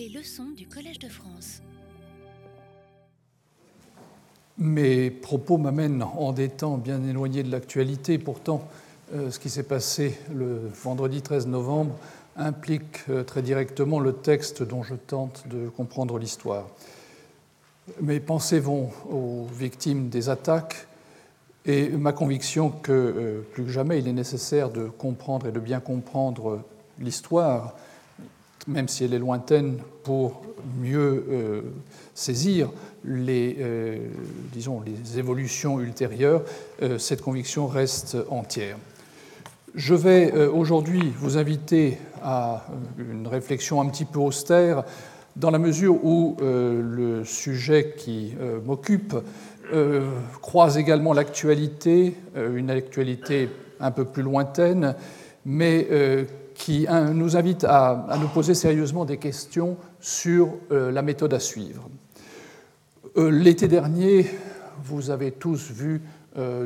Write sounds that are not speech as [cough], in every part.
Les leçons du Collège de France. Mes propos m'amènent en des temps bien éloignés de l'actualité. Pourtant, euh, ce qui s'est passé le vendredi 13 novembre implique euh, très directement le texte dont je tente de comprendre l'histoire. Mes pensées vont aux victimes des attaques et ma conviction que euh, plus que jamais il est nécessaire de comprendre et de bien comprendre l'histoire, même si elle est lointaine, pour mieux euh, saisir les, euh, disons, les évolutions ultérieures, cette conviction reste entière. Je vais aujourd'hui vous inviter à une réflexion un petit peu austère dans la mesure où le sujet qui m'occupe euh, croise également l'actualité, euh, une actualité un peu plus lointaine, mais euh, qui nous invite à, nous poser sérieusement des questions sur la méthode à suivre. L'été dernier, vous avez tous vu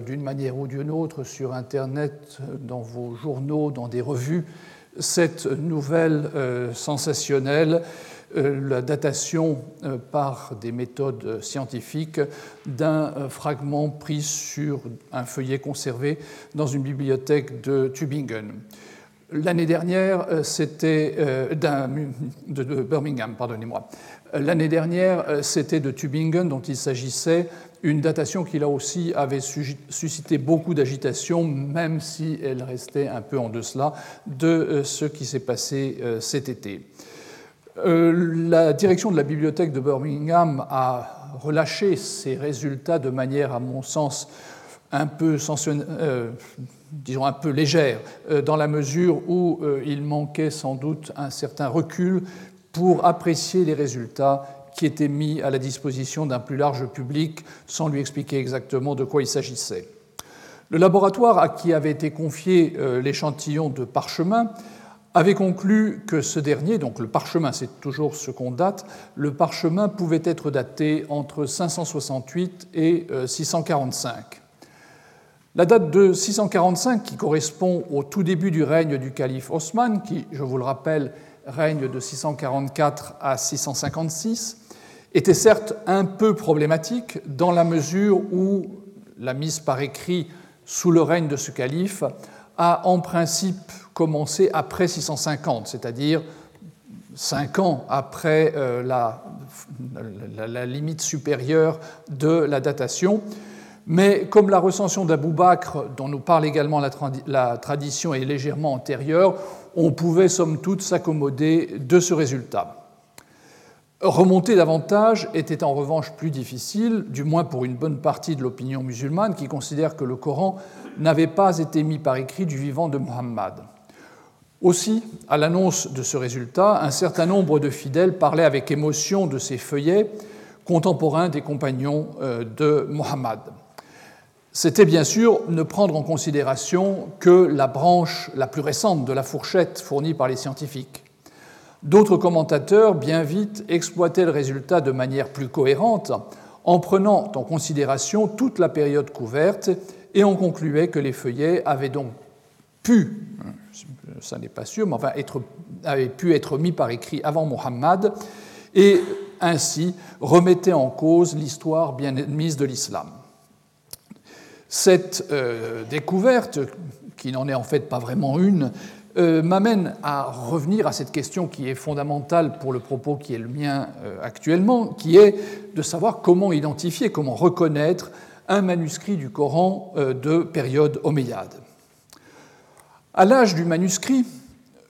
d'une manière ou d'une autre sur Internet, dans vos journaux, dans des revues, cette nouvelle sensationnelle euh, la datation euh, par des méthodes scientifiques d'un euh, fragment pris sur un feuillet conservé dans une bibliothèque de Tübingen. L'année dernière, c'était de Birmingham, pardonnez-moi. L'année dernière, c'était de Tübingen dont il s'agissait, une datation qui là aussi avait suscité beaucoup d'agitation, même si elle restait un peu en deçà de ce qui s'est passé cet été. Euh, la direction de la bibliothèque de Birmingham a relâché ces résultats de manière, à mon sens, un peu, euh, disons un peu légère, euh, dans la mesure où il manquait sans doute un certain recul pour apprécier les résultats qui étaient mis à la disposition d'un plus large public sans lui expliquer exactement de quoi il s'agissait. Le laboratoire à qui avait été confié l'échantillon de parchemin avait conclu que ce dernier, donc le parchemin, c'est toujours ce qu'on date, le parchemin pouvait être daté entre 568 et 645. La date de 645, qui correspond au tout début du règne du calife Osman, qui, je vous le rappelle, règne de 644 à 656, était certes un peu problématique dans la mesure où la mise par écrit sous le règne de ce calife a en principe commencé après 650, c'est-à-dire cinq ans après euh, la, la, limite supérieure de la datation. Mais comme la recension d'Abou Bakr, dont nous parle également la, tradition, est légèrement antérieure, on pouvait somme toute s'accommoder de ce résultat. Remonter davantage était en revanche plus difficile, du moins pour une bonne partie de l'opinion musulmane qui considère que le Coran n'avait pas été mis par écrit du vivant de Muhammad. Aussi, à l'annonce de ce résultat, un certain nombre de fidèles parlaient avec émotion de ces feuillets contemporains des compagnons euh, de Mohammed. C'était bien sûr ne prendre en considération que la branche la plus récente de la fourchette fournie par les scientifiques. D'autres commentateurs, bien vite, exploitaient le résultat de manière plus cohérente en prenant en considération toute la période couverte et on concluait que les feuillets avaient donc pu ça n'est pas sûr, mais enfin avait pu être mis par écrit avant Mohammed et ainsi remettait en cause l'histoire bien admise de l'islam. Cette euh, découverte, qui n'en est en fait pas vraiment une, euh, m'amène à revenir à cette question qui est fondamentale pour le propos qui est le mien euh, actuellement, qui est de savoir comment identifier, comment reconnaître un manuscrit du Coran de période omeyyade. À l'âge du manuscrit,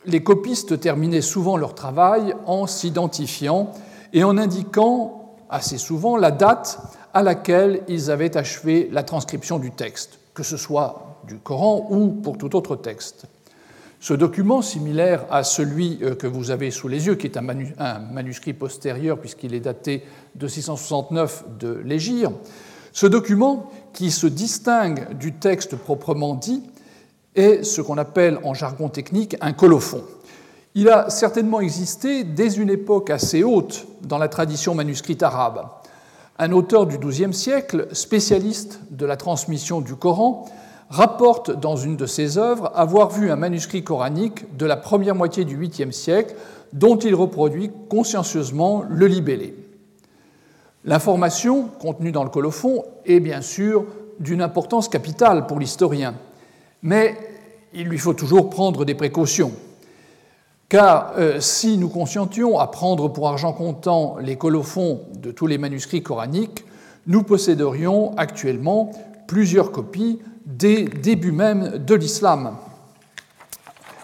les copistes terminaient souvent leur travail en s'identifiant et en indiquant assez souvent la date à laquelle ils avaient achevé la transcription du texte, que ce soit du Coran ou pour tout autre texte. Ce document, similaire à celui euh, que vous avez sous les yeux, qui est un, manuscrit postérieur puisqu'il est daté de 669 de l'Égir, ce document, qui se distingue du texte proprement dit, est ce qu'on appelle en jargon technique un colophon. Il a certainement existé dès une époque assez haute dans la tradition manuscrite arabe. Un auteur du XIIe siècle, spécialiste de la transmission du Coran, rapporte dans une de ses œuvres avoir vu un manuscrit coranique de la première moitié du 8e siècle dont il reproduit consciencieusement le libellé. L'information contenue dans le colophon est bien sûr d'une importance capitale pour l'historien, mais il lui faut toujours prendre des précautions. Car euh, si nous consentions à prendre pour argent comptant les colophons de tous les manuscrits coraniques, nous posséderions actuellement plusieurs copies des débuts même de l'islam.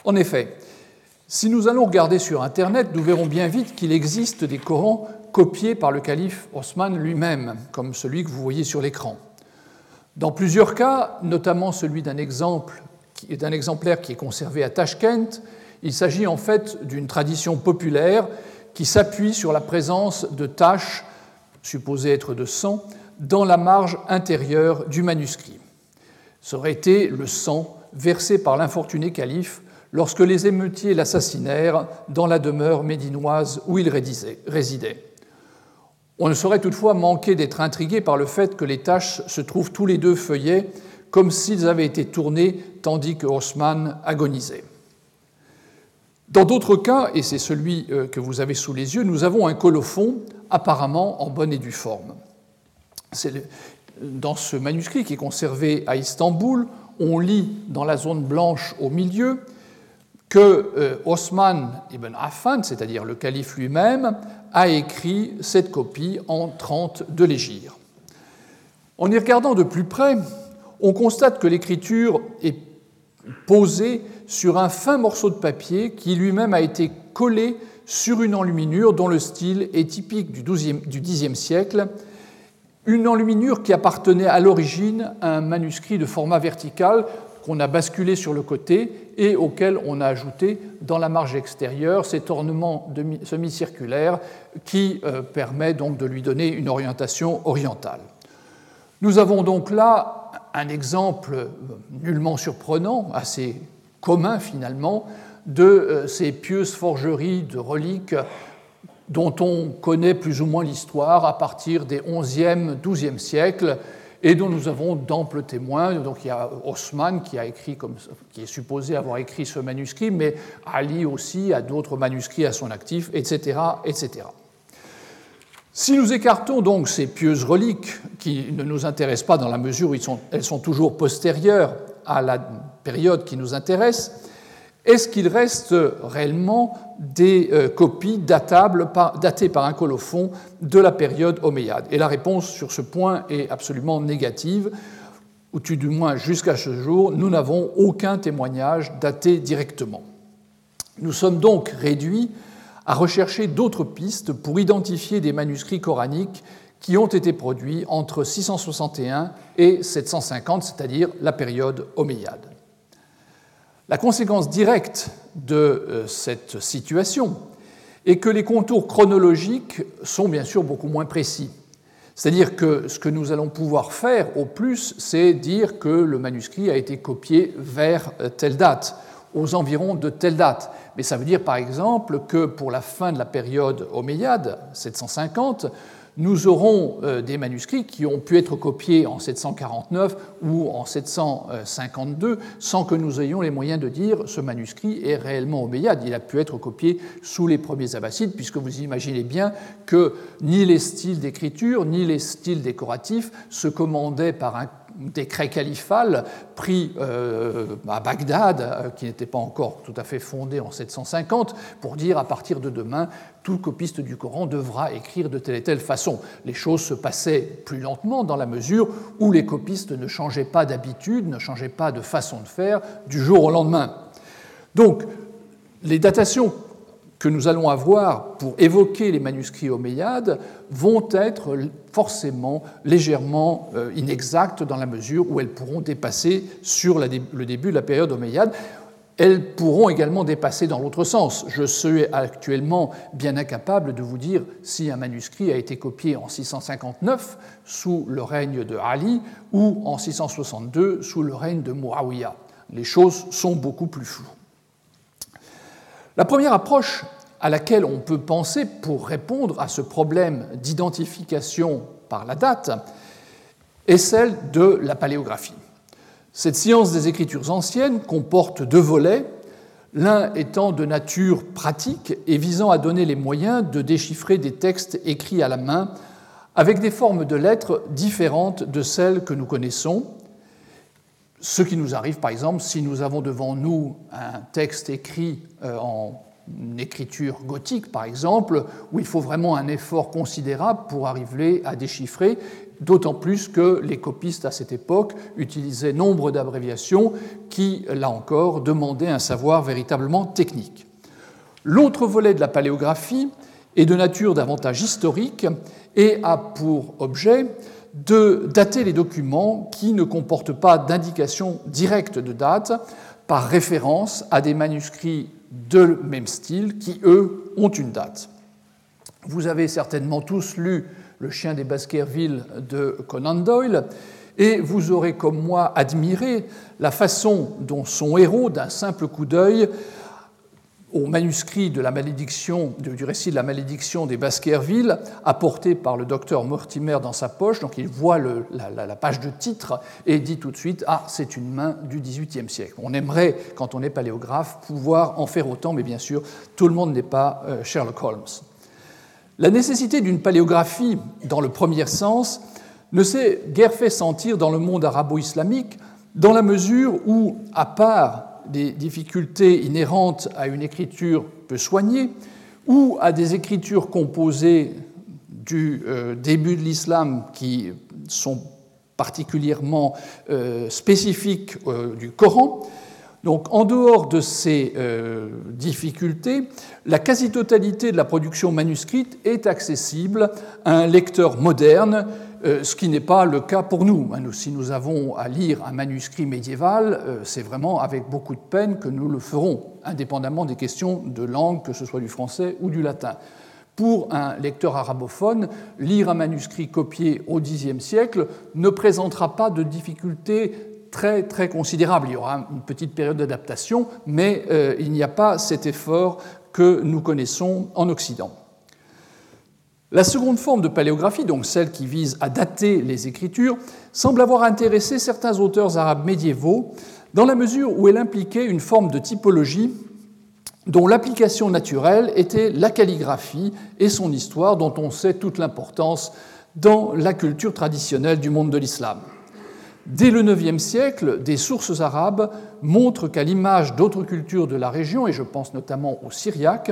En effet, si nous allons regarder sur Internet, nous verrons bien vite qu'il existe des Corans copiés par le calife Osman lui-même, comme celui que vous voyez sur l'écran. Dans plusieurs cas, notamment celui d'un d'un exemplaire qui est conservé à Tashkent, il s'agit en fait d'une tradition populaire qui s'appuie sur la présence de taches, supposées être de sang, dans la marge intérieure du manuscrit. Ça aurait été le sang versé par l'infortuné calife lorsque les émeutiers l'assassinèrent dans la demeure médinoise où il résidait. On ne saurait toutefois manquer d'être intrigué par le fait que les taches se trouvent tous les deux feuillets comme s'ils avaient été tournés tandis que Haussmann agonisait. Dans d'autres cas, et c'est celui euh, que vous avez sous les yeux, nous avons un colophon apparemment en bonne et due forme. Dans ce manuscrit qui est conservé à Istanbul, on lit dans la zone blanche au milieu que euh, Osman ibn Affan, c'est-à-dire le calife lui-même, a écrit cette copie en 30 de l'Égir. En y regardant de plus près, on constate que l'écriture est posée sur un fin morceau de papier qui lui-même a été collé sur une enluminure dont le style est typique du, Xe siècle, une enluminure qui appartenait à l'origine à un manuscrit de format vertical qu'on a basculé sur le côté et auquel on a ajouté dans la marge extérieure cet ornement semi-circulaire qui euh, permet donc de lui donner une orientation orientale. Nous avons donc là un exemple nullement surprenant, assez commun finalement, de euh, ces pieuses forgeries de reliques dont on connaît plus ou moins l'histoire à partir des 11e, 12e siècles et dont nous avons d'amples témoins. Donc il y a Osman qui, a écrit qui est supposé avoir écrit ce manuscrit, mais Ali aussi a d'autres manuscrits à son actif, etc., etc. Si nous écartons donc ces pieuses reliques qui ne nous intéressent pas dans la mesure où elles sont toujours postérieures à la période qui nous intéresse, est-ce qu'il reste réellement des euh, copies datables datées par un colophon de la période omeyyade Et la réponse sur ce point est absolument négative, ou du moins jusqu'à ce jour, nous n'avons aucun témoignage daté directement. Nous sommes donc réduits à rechercher d'autres pistes pour identifier des manuscrits coraniques qui ont été produits entre 661 et 750, c'est-à-dire la période omeyyade. La conséquence directe de euh, cette situation est que les contours chronologiques sont bien sûr beaucoup moins précis. C'est-à-dire que ce que nous allons pouvoir faire au plus, c'est dire que le manuscrit a été copié vers euh, telle date, aux environs de telle date. Mais ça veut dire par exemple que pour la fin de la période omeyyade, 750, nous aurons euh, des manuscrits qui ont pu être copiés en 749 ou en 752 sans que nous ayons les moyens de dire ce manuscrit est réellement omeyyade. Il a pu être copié sous les premiers abbassides, puisque vous imaginez bien que ni les styles d'écriture ni les styles décoratifs se commandaient par un décret califal pris euh, à Bagdad, euh, qui n'était pas encore tout à fait fondé en 750, pour dire à partir de demain, tout copiste du Coran devra écrire de telle et telle façon. Les choses se passaient plus lentement dans la mesure où les copistes ne changeaient pas d'habitude, ne changeaient pas de façon de faire du jour au lendemain. Donc, les datations que nous allons avoir pour évoquer les manuscrits omeyyades vont être forcément légèrement euh, inexactes dans la mesure où elles pourront dépasser sur le début de la période omeyyade. Elles pourront également dépasser dans l'autre sens. Je suis actuellement bien incapable de vous dire si un manuscrit a été copié en 659 sous le règne de Ali ou en 662 sous le règne de Muawiyah. Les choses sont beaucoup plus floues. La première approche à laquelle on peut penser pour répondre à ce problème d'identification par la date est celle de la paléographie. Cette science des écritures anciennes comporte deux volets, l'un étant de nature pratique et visant à donner les moyens de déchiffrer des textes écrits à la main avec des formes de lettres différentes de celles que nous connaissons. Ce qui nous arrive par exemple si nous avons devant nous un texte écrit euh, en écriture gothique par exemple, où il faut vraiment un effort considérable pour arriver à déchiffrer, d'autant plus que les copistes à cette époque utilisaient nombre d'abréviations qui, là encore, demandaient un savoir véritablement technique. L'autre volet de la paléographie est de nature davantage historique et a pour objet de dater les documents qui ne comportent pas d'indication directe de date par référence à des manuscrits de même style qui, eux, ont une date. Vous avez certainement tous lu Le chien des Baskerville de Conan Doyle, et vous aurez comme moi admiré la façon dont son héros, d'un simple coup d'œil, au manuscrit la du récit de la malédiction des Baskerville, apporté par le docteur Mortimer dans sa poche. Donc il voit la, page de titre et dit tout de suite Ah, c'est une main du XVIIIe siècle. On aimerait, quand on est paléographe, pouvoir en faire autant, mais bien sûr, tout le monde n'est pas euh, Sherlock Holmes. La nécessité d'une paléographie, dans le premier sens, ne s'est guère fait sentir dans le monde arabo-islamique, dans la mesure où, à part des difficultés inhérentes à une écriture peu soignée ou à des écritures composées du euh, début de l'islam qui sont particulièrement euh, spécifiques euh, du Coran. Donc, en dehors de ces difficultés, la quasi-totalité de la production manuscrite est accessible à un lecteur moderne ce qui n'est pas le cas pour nous. Si nous avons à lire un manuscrit médiéval, euh, c'est vraiment avec beaucoup de peine que nous le ferons, indépendamment des questions de langue, que ce soit du français ou du latin. Pour un lecteur arabophone, lire un manuscrit copié au Xe siècle ne présentera pas de difficultés très très considérables. Il y aura une petite période d'adaptation, mais euh, il n'y a pas cet effort que nous connaissons en Occident. La seconde forme de paléographie, donc celle qui vise à dater les écritures, semble avoir intéressé certains auteurs arabes médiévaux dans la mesure où elle impliquait une forme de typologie dont l'application naturelle était la calligraphie et son histoire dont on sait toute l'importance dans la culture traditionnelle du monde de l'islam. Dès le IXe siècle, des sources arabes montrent qu'à l'image d'autres cultures de la région, et je pense notamment aux Syriaques,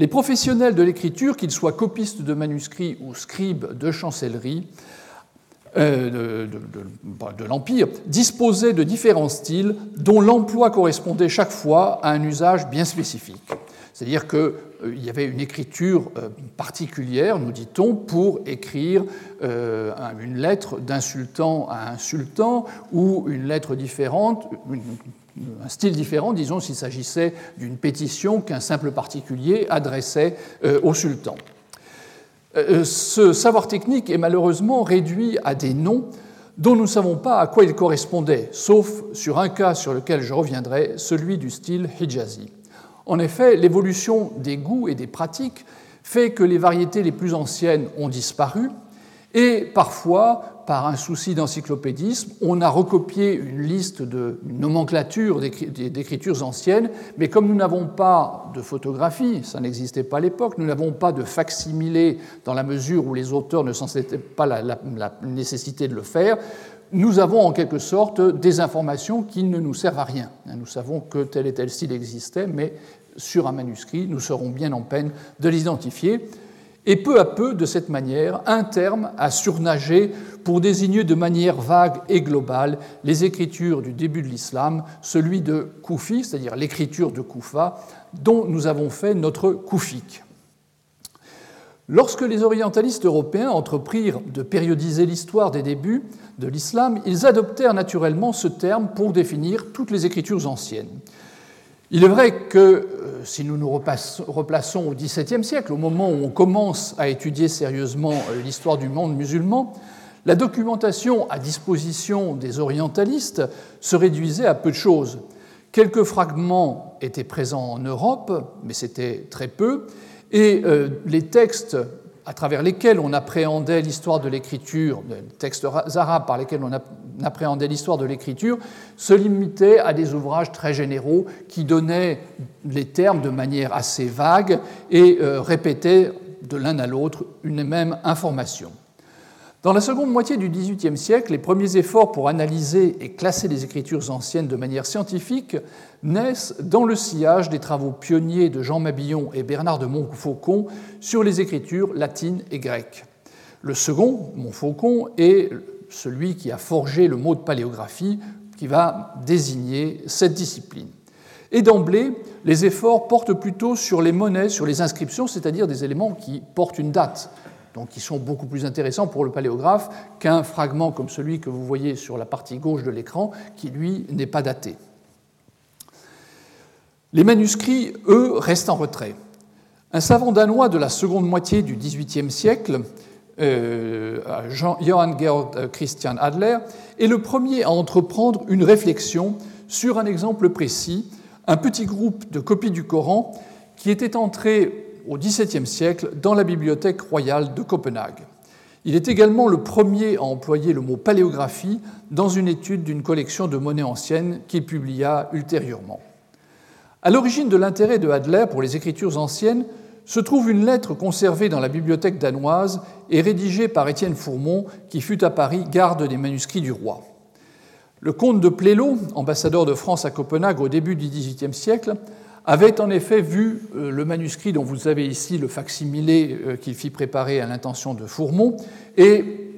les professionnels de l'écriture, qu'ils soient copistes de manuscrits ou scribes de chancellerie euh, de, l'Empire, disposaient de différents styles dont l'emploi correspondait chaque fois à un usage bien spécifique. C'est-à-dire qu'il euh, y avait une écriture euh, particulière, nous dit-on, pour écrire une lettre d'un sultan à un sultan ou une lettre différente, un style différent, disons, s'il s'agissait d'une pétition qu'un simple particulier adressait euh, au sultan. Euh, ce savoir technique est malheureusement réduit à des noms dont nous ne savons pas à quoi ils correspondaient, sauf sur un cas sur lequel je reviendrai, celui du style hijazi. En effet, l'évolution des goûts et des pratiques fait que les variétés les plus anciennes ont disparu, et parfois, par un souci d'encyclopédisme, on a recopié une liste de nomenclature d'écritures anciennes, mais comme nous n'avons pas de photographie, ça n'existait pas à l'époque, nous n'avons pas de facsimilé dans la mesure où les auteurs ne sentaient pas la nécessité de le faire, nous avons en quelque sorte des informations qui ne nous servent à rien. Nous savons que tel et tel style existait, mais sur un manuscrit, nous serons bien en peine de l'identifier. Et peu à peu, de cette manière, un terme a surnagé pour désigner de manière vague et globale les écritures du début de l'islam, celui de Koufi, c'est-à-dire l'écriture de Koufa, dont nous avons fait notre Koufik. Lorsque les orientalistes européens entreprirent de périodiser l'histoire des débuts de l'islam, ils adoptèrent naturellement ce terme pour définir toutes les écritures anciennes. Il est vrai que euh, si nous nous replaçons au XVIIe siècle, au moment où on commence à étudier sérieusement euh, l'histoire du monde musulman, la documentation à disposition des orientalistes se réduisait à peu de choses. Quelques fragments étaient présents en Europe, mais c'était très peu, et euh, les textes à travers lesquels on appréhendait l'histoire de l'écriture, les textes arabes par lesquels on appréhendait l'histoire de l'écriture, se limitaient à des ouvrages très généraux qui donnaient les termes de manière assez vague et euh, répétaient de l'un à l'autre une même information. Dans la seconde moitié du XVIIIe siècle, les premiers efforts pour analyser et classer les écritures anciennes de manière scientifique naissent dans le sillage des travaux pionniers de Jean Mabillon et Bernard de Montfaucon sur les écritures latines et grecques. Le second, Montfaucon, est celui qui a forgé le mot de paléographie qui va désigner cette discipline. Et d'emblée, les efforts portent plutôt sur les monnaies, sur les inscriptions, c'est-à-dire des éléments qui portent une date, donc qui sont beaucoup plus intéressants pour le paléographe qu'un fragment comme celui que vous voyez sur la partie gauche de l'écran, qui lui n'est pas daté. Les manuscrits, eux, restent en retrait. Un savant danois de la seconde moitié du XVIIIe siècle, euh, Johann Georg Christian Adler, est le premier à entreprendre une réflexion sur un exemple précis, un petit groupe de copies du Coran qui était entré au XVIIe siècle dans la bibliothèque royale de Copenhague. Il est également le premier à employer le mot paléographie dans une étude d'une collection de monnaies anciennes qu'il publia ultérieurement. À l'origine de l'intérêt de Adler pour les écritures anciennes se trouve une lettre conservée dans la bibliothèque danoise et rédigée par Étienne Fourmont, qui fut à Paris garde des manuscrits du roi. Le comte de Plélo, ambassadeur de France à Copenhague au début du XVIIIe siècle, avait en effet vu euh, le manuscrit dont vous avez ici le facsimilé euh, qu'il fit préparer à l'intention de Fourmont et,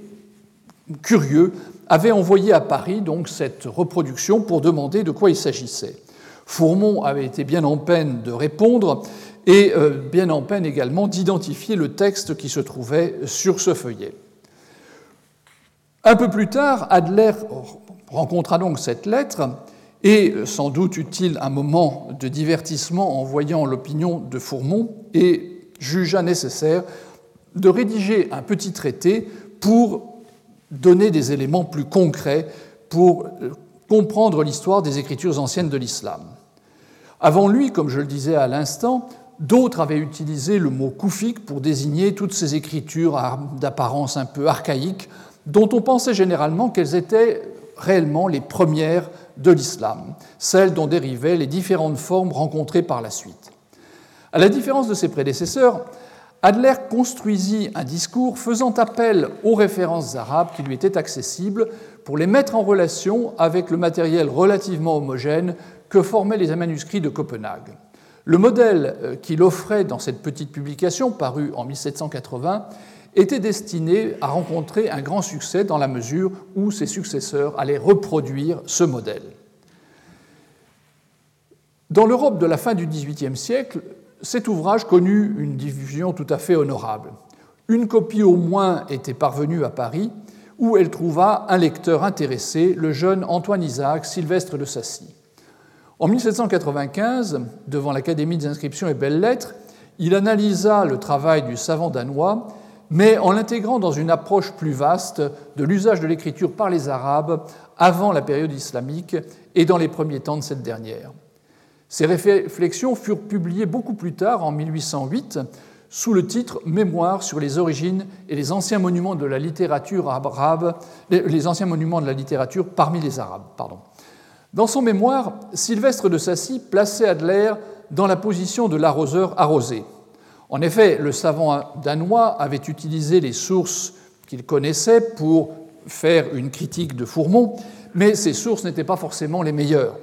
curieux, avait envoyé à Paris donc cette reproduction pour demander de quoi il s'agissait. Fourmont avait été bien en peine de répondre et euh, bien en peine également d'identifier le texte qui se trouvait sur ce feuillet. Un peu plus tard, Adler rencontra donc cette lettre et sans doute utile un moment de divertissement en voyant l'opinion de Fourmont et jugea nécessaire de rédiger un petit traité pour donner des éléments plus concrets pour euh, comprendre l'histoire des écritures anciennes de l'islam. Avant lui, comme je le disais à l'instant, d'autres avaient utilisé le mot koufik pour désigner toutes ces écritures d'apparence un peu archaïque, dont on pensait généralement qu'elles étaient réellement les premières de l'islam, celles dont dérivaient les différentes formes rencontrées par la suite. À la différence de ses prédécesseurs, Adler construisit un discours faisant appel aux références arabes qui lui étaient accessibles pour les mettre en relation avec le matériel relativement homogène que formaient les manuscrits de Copenhague. Le modèle euh, qu'il offrait dans cette petite publication, parue en 1780, était destiné à rencontrer un grand succès dans la mesure où ses successeurs allaient reproduire ce modèle. Dans l'Europe de la fin du XVIIIe siècle, cet ouvrage connut une diffusion tout à fait honorable. Une copie au moins était parvenue à Paris, où elle trouva un lecteur intéressé, le jeune Antoine Isaac Sylvestre de Sassy. En 1795, devant l'Académie des inscriptions et belles-lettres, il analysa le travail du savant danois mais en l'intégrant dans une approche plus vaste de l'usage de l'écriture par les Arabes avant la période islamique et dans les premiers temps de cette dernière. Ces réflexions furent publiées beaucoup plus tard, en 1808, sous le titre Mémoire sur les origines et les anciens monuments de la littérature arabe, les anciens monuments de la littérature parmi les Arabes. Pardon. Dans son mémoire, Sylvestre de Sassy plaçait Adler dans la position de l'arroseur arrosé. En effet, le savant danois avait utilisé les sources qu'il connaissait pour faire une critique de Fourmont, mais ces sources n'étaient pas forcément les meilleures.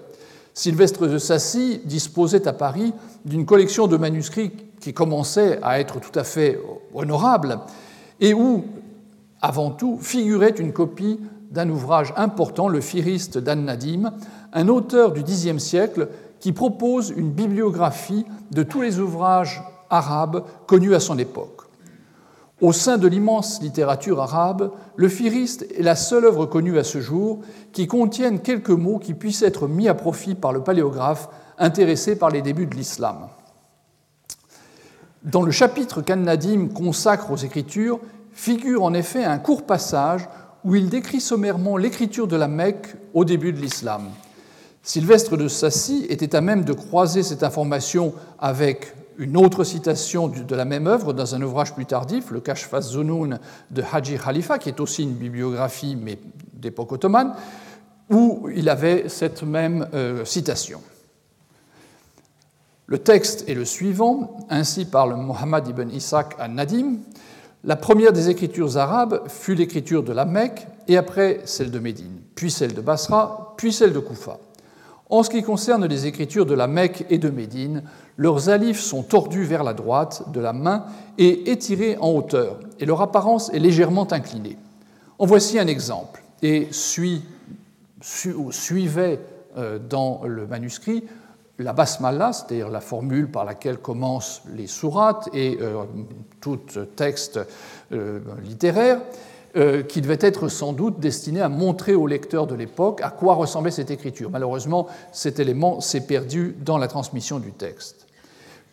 Sylvestre de Sassy disposait à Paris d'une collection de manuscrits qui commençait à être tout à fait honorable et où, avant tout, figurait une copie d'un ouvrage important, le Firiste d'An Nadim, un auteur du Xe siècle qui propose une bibliographie de tous les ouvrages arabe connu à son époque. Au sein de l'immense littérature arabe, le Firiste est la seule œuvre connue à ce jour qui contienne quelques mots qui puissent être mis à profit par le paléographe intéressé par les débuts de l'islam. Dans le chapitre qu'An-Nadim consacre aux Écritures, figure en effet un court passage où il décrit sommairement l'écriture de la Mecque au début de l'islam. Sylvestre de Sassy était à même de croiser cette information avec une autre citation de la même œuvre dans un ouvrage plus tardif, le Kashfaz Zunun de Haji Khalifa, qui est aussi une bibliographie mais d'époque ottomane, où il avait cette même euh, citation. Le texte est le suivant, ainsi parle Mohammed ibn Ishaq al-Nadim. La première des écritures arabes fut l'écriture de la Mecque, et après celle de Médine, puis celle de Basra, puis celle de Koufa. En ce qui concerne les écritures de la Mecque et de Médine, leurs alifs sont tordus vers la droite de la main et étirés en hauteur, et leur apparence est légèrement inclinée. En voici un exemple, et suivait euh, dans le manuscrit la basmala, c'est-à-dire la formule par laquelle commencent les sourates et euh, tout texte euh, littéraire, qui devait être sans doute destiné à montrer aux lecteurs de l'époque à quoi ressemblait cette écriture. Malheureusement, cet élément s'est perdu dans la transmission du texte.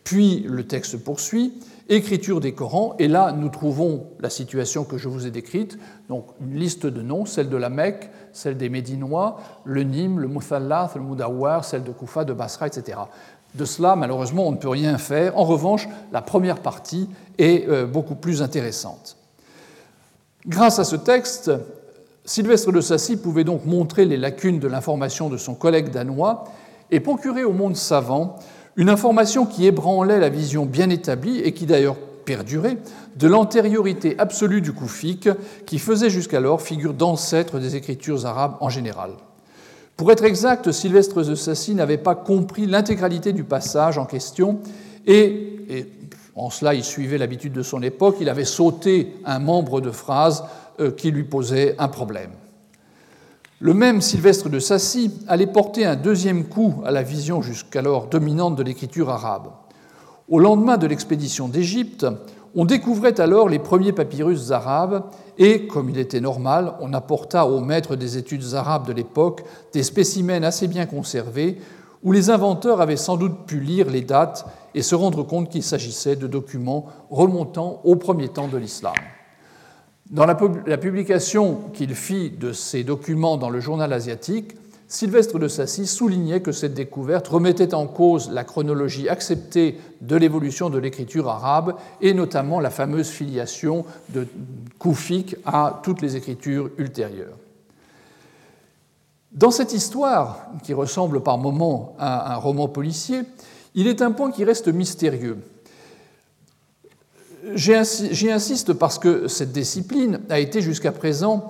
Puis le texte poursuit, écriture des Corans, et là nous trouvons la situation que je vous ai décrite, donc une liste de noms, celle de la Mecque, celle des Médinois, le Nîmes, le Muthallath, le Mudawar, celle de Koufa, de Basra, etc. De cela, malheureusement, on ne peut rien faire. En revanche, la première partie est euh, beaucoup plus intéressante. Grâce à ce texte, Sylvestre de Sassy pouvait donc montrer les lacunes de l'information de son collègue danois et procurer au monde savant une information qui ébranlait la vision bien établie et qui d'ailleurs perdurait de l'antériorité absolue du koufik qui faisait jusqu'alors figure d'ancêtre des écritures arabes en général. Pour être exact, Sylvestre de Sassy n'avait pas compris l'intégralité du passage en question et, et, en cela il suivait l'habitude de son époque, il avait sauté un membre de phrase euh, qui lui posait un problème. Le même Sylvestre de Sassy allait porter un deuxième coup à la vision jusqu'alors dominante de l'écriture arabe. Au lendemain de l'expédition d'Égypte, on découvrait alors les premiers papyrus arabes et, comme il était normal, on apporta aux maîtres des études arabes de l'époque des spécimens assez bien conservés où les inventeurs avaient sans doute pu lire les dates et se rendre compte qu'il s'agissait de documents remontant au premier temps de l'islam. Dans la publication qu'il fit de ces documents dans le journal asiatique, Sylvestre de Sassy soulignait que cette découverte remettait en cause la chronologie acceptée de l'évolution de l'écriture arabe et notamment la fameuse filiation de Koufik à toutes les écritures ultérieures. Dans cette histoire, qui ressemble par moments à un roman policier, il est un point qui reste mystérieux. J'y insiste parce que cette discipline a été jusqu'à présent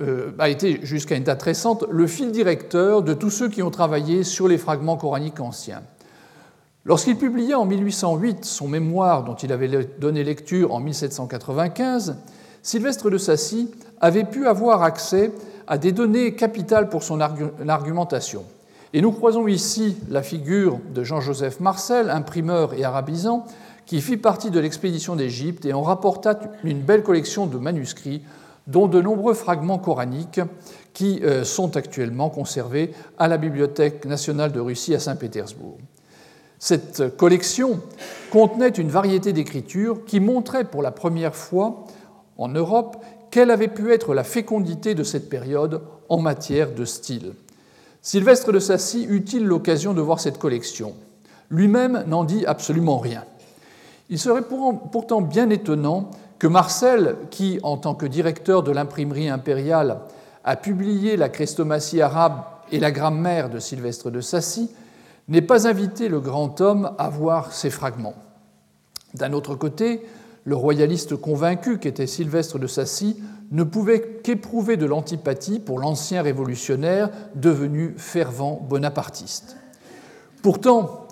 euh, a été jusqu'à une date récente le fil directeur de tous ceux qui ont travaillé sur les fragments coraniques anciens. Lorsqu'il publia en 1808 son mémoire dont il avait donné lecture en 1795, Sylvestre de Sassy avait pu avoir accès à des données capitales pour son argumentation. Et nous croisons ici la figure de Jean-Joseph Marcel, imprimeur et arabisant, qui fit partie de l'expédition d'Égypte et en rapporta une belle collection de manuscrits dont de nombreux fragments coraniques qui euh, sont actuellement conservés à la Bibliothèque nationale de Russie à Saint-Pétersbourg. Cette collection contenait une variété d'écritures qui montraient pour la première fois en Europe quelle avait pu être la fécondité de cette période en matière de style. Sylvestre de Sassy eut-il l'occasion de voir cette collection? Lui-même n'en dit absolument rien. Il serait pourtant bien étonnant que Marcel, qui, en tant que directeur de l'imprimerie impériale, a publié la chrestomatie arabe et la grammaire de Sylvestre de Sassy, n'ait pas invité le grand homme à voir ces fragments. D'un autre côté, le royaliste convaincu qu'était Sylvestre de Sassy ne pouvait qu'éprouver de l'antipathie pour l'ancien révolutionnaire devenu fervent bonapartiste. Pourtant,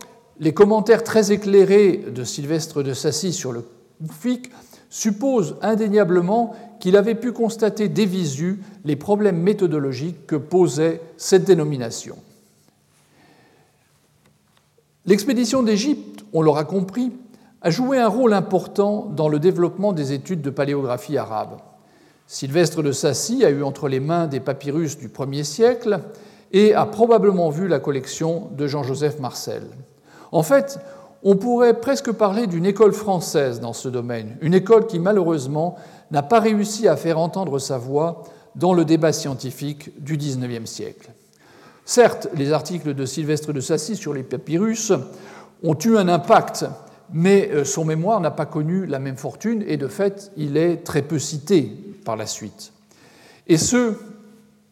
les commentaires très éclairés de Sylvestre de Sassy sur le FIC suppose indéniablement qu'il avait pu constater des visu les problèmes méthodologiques que posait cette dénomination. L'expédition d'Égypte, on l'aura compris, a joué un rôle important dans le développement des études de paléographie arabe. Sylvestre de Sassy a eu entre les mains des papyrus du 1er siècle et a probablement vu la collection de Jean-Joseph Marcel. En fait, on pourrait presque parler d'une école française dans ce domaine, une école qui malheureusement n'a pas réussi à faire entendre sa voix dans le débat scientifique du XIXe siècle. Certes, les articles de Sylvestre de Sassy sur les papyrus ont eu un impact, mais euh, son mémoire n'a pas connu la même fortune et de fait, il est très peu cité par la suite. Et ceux,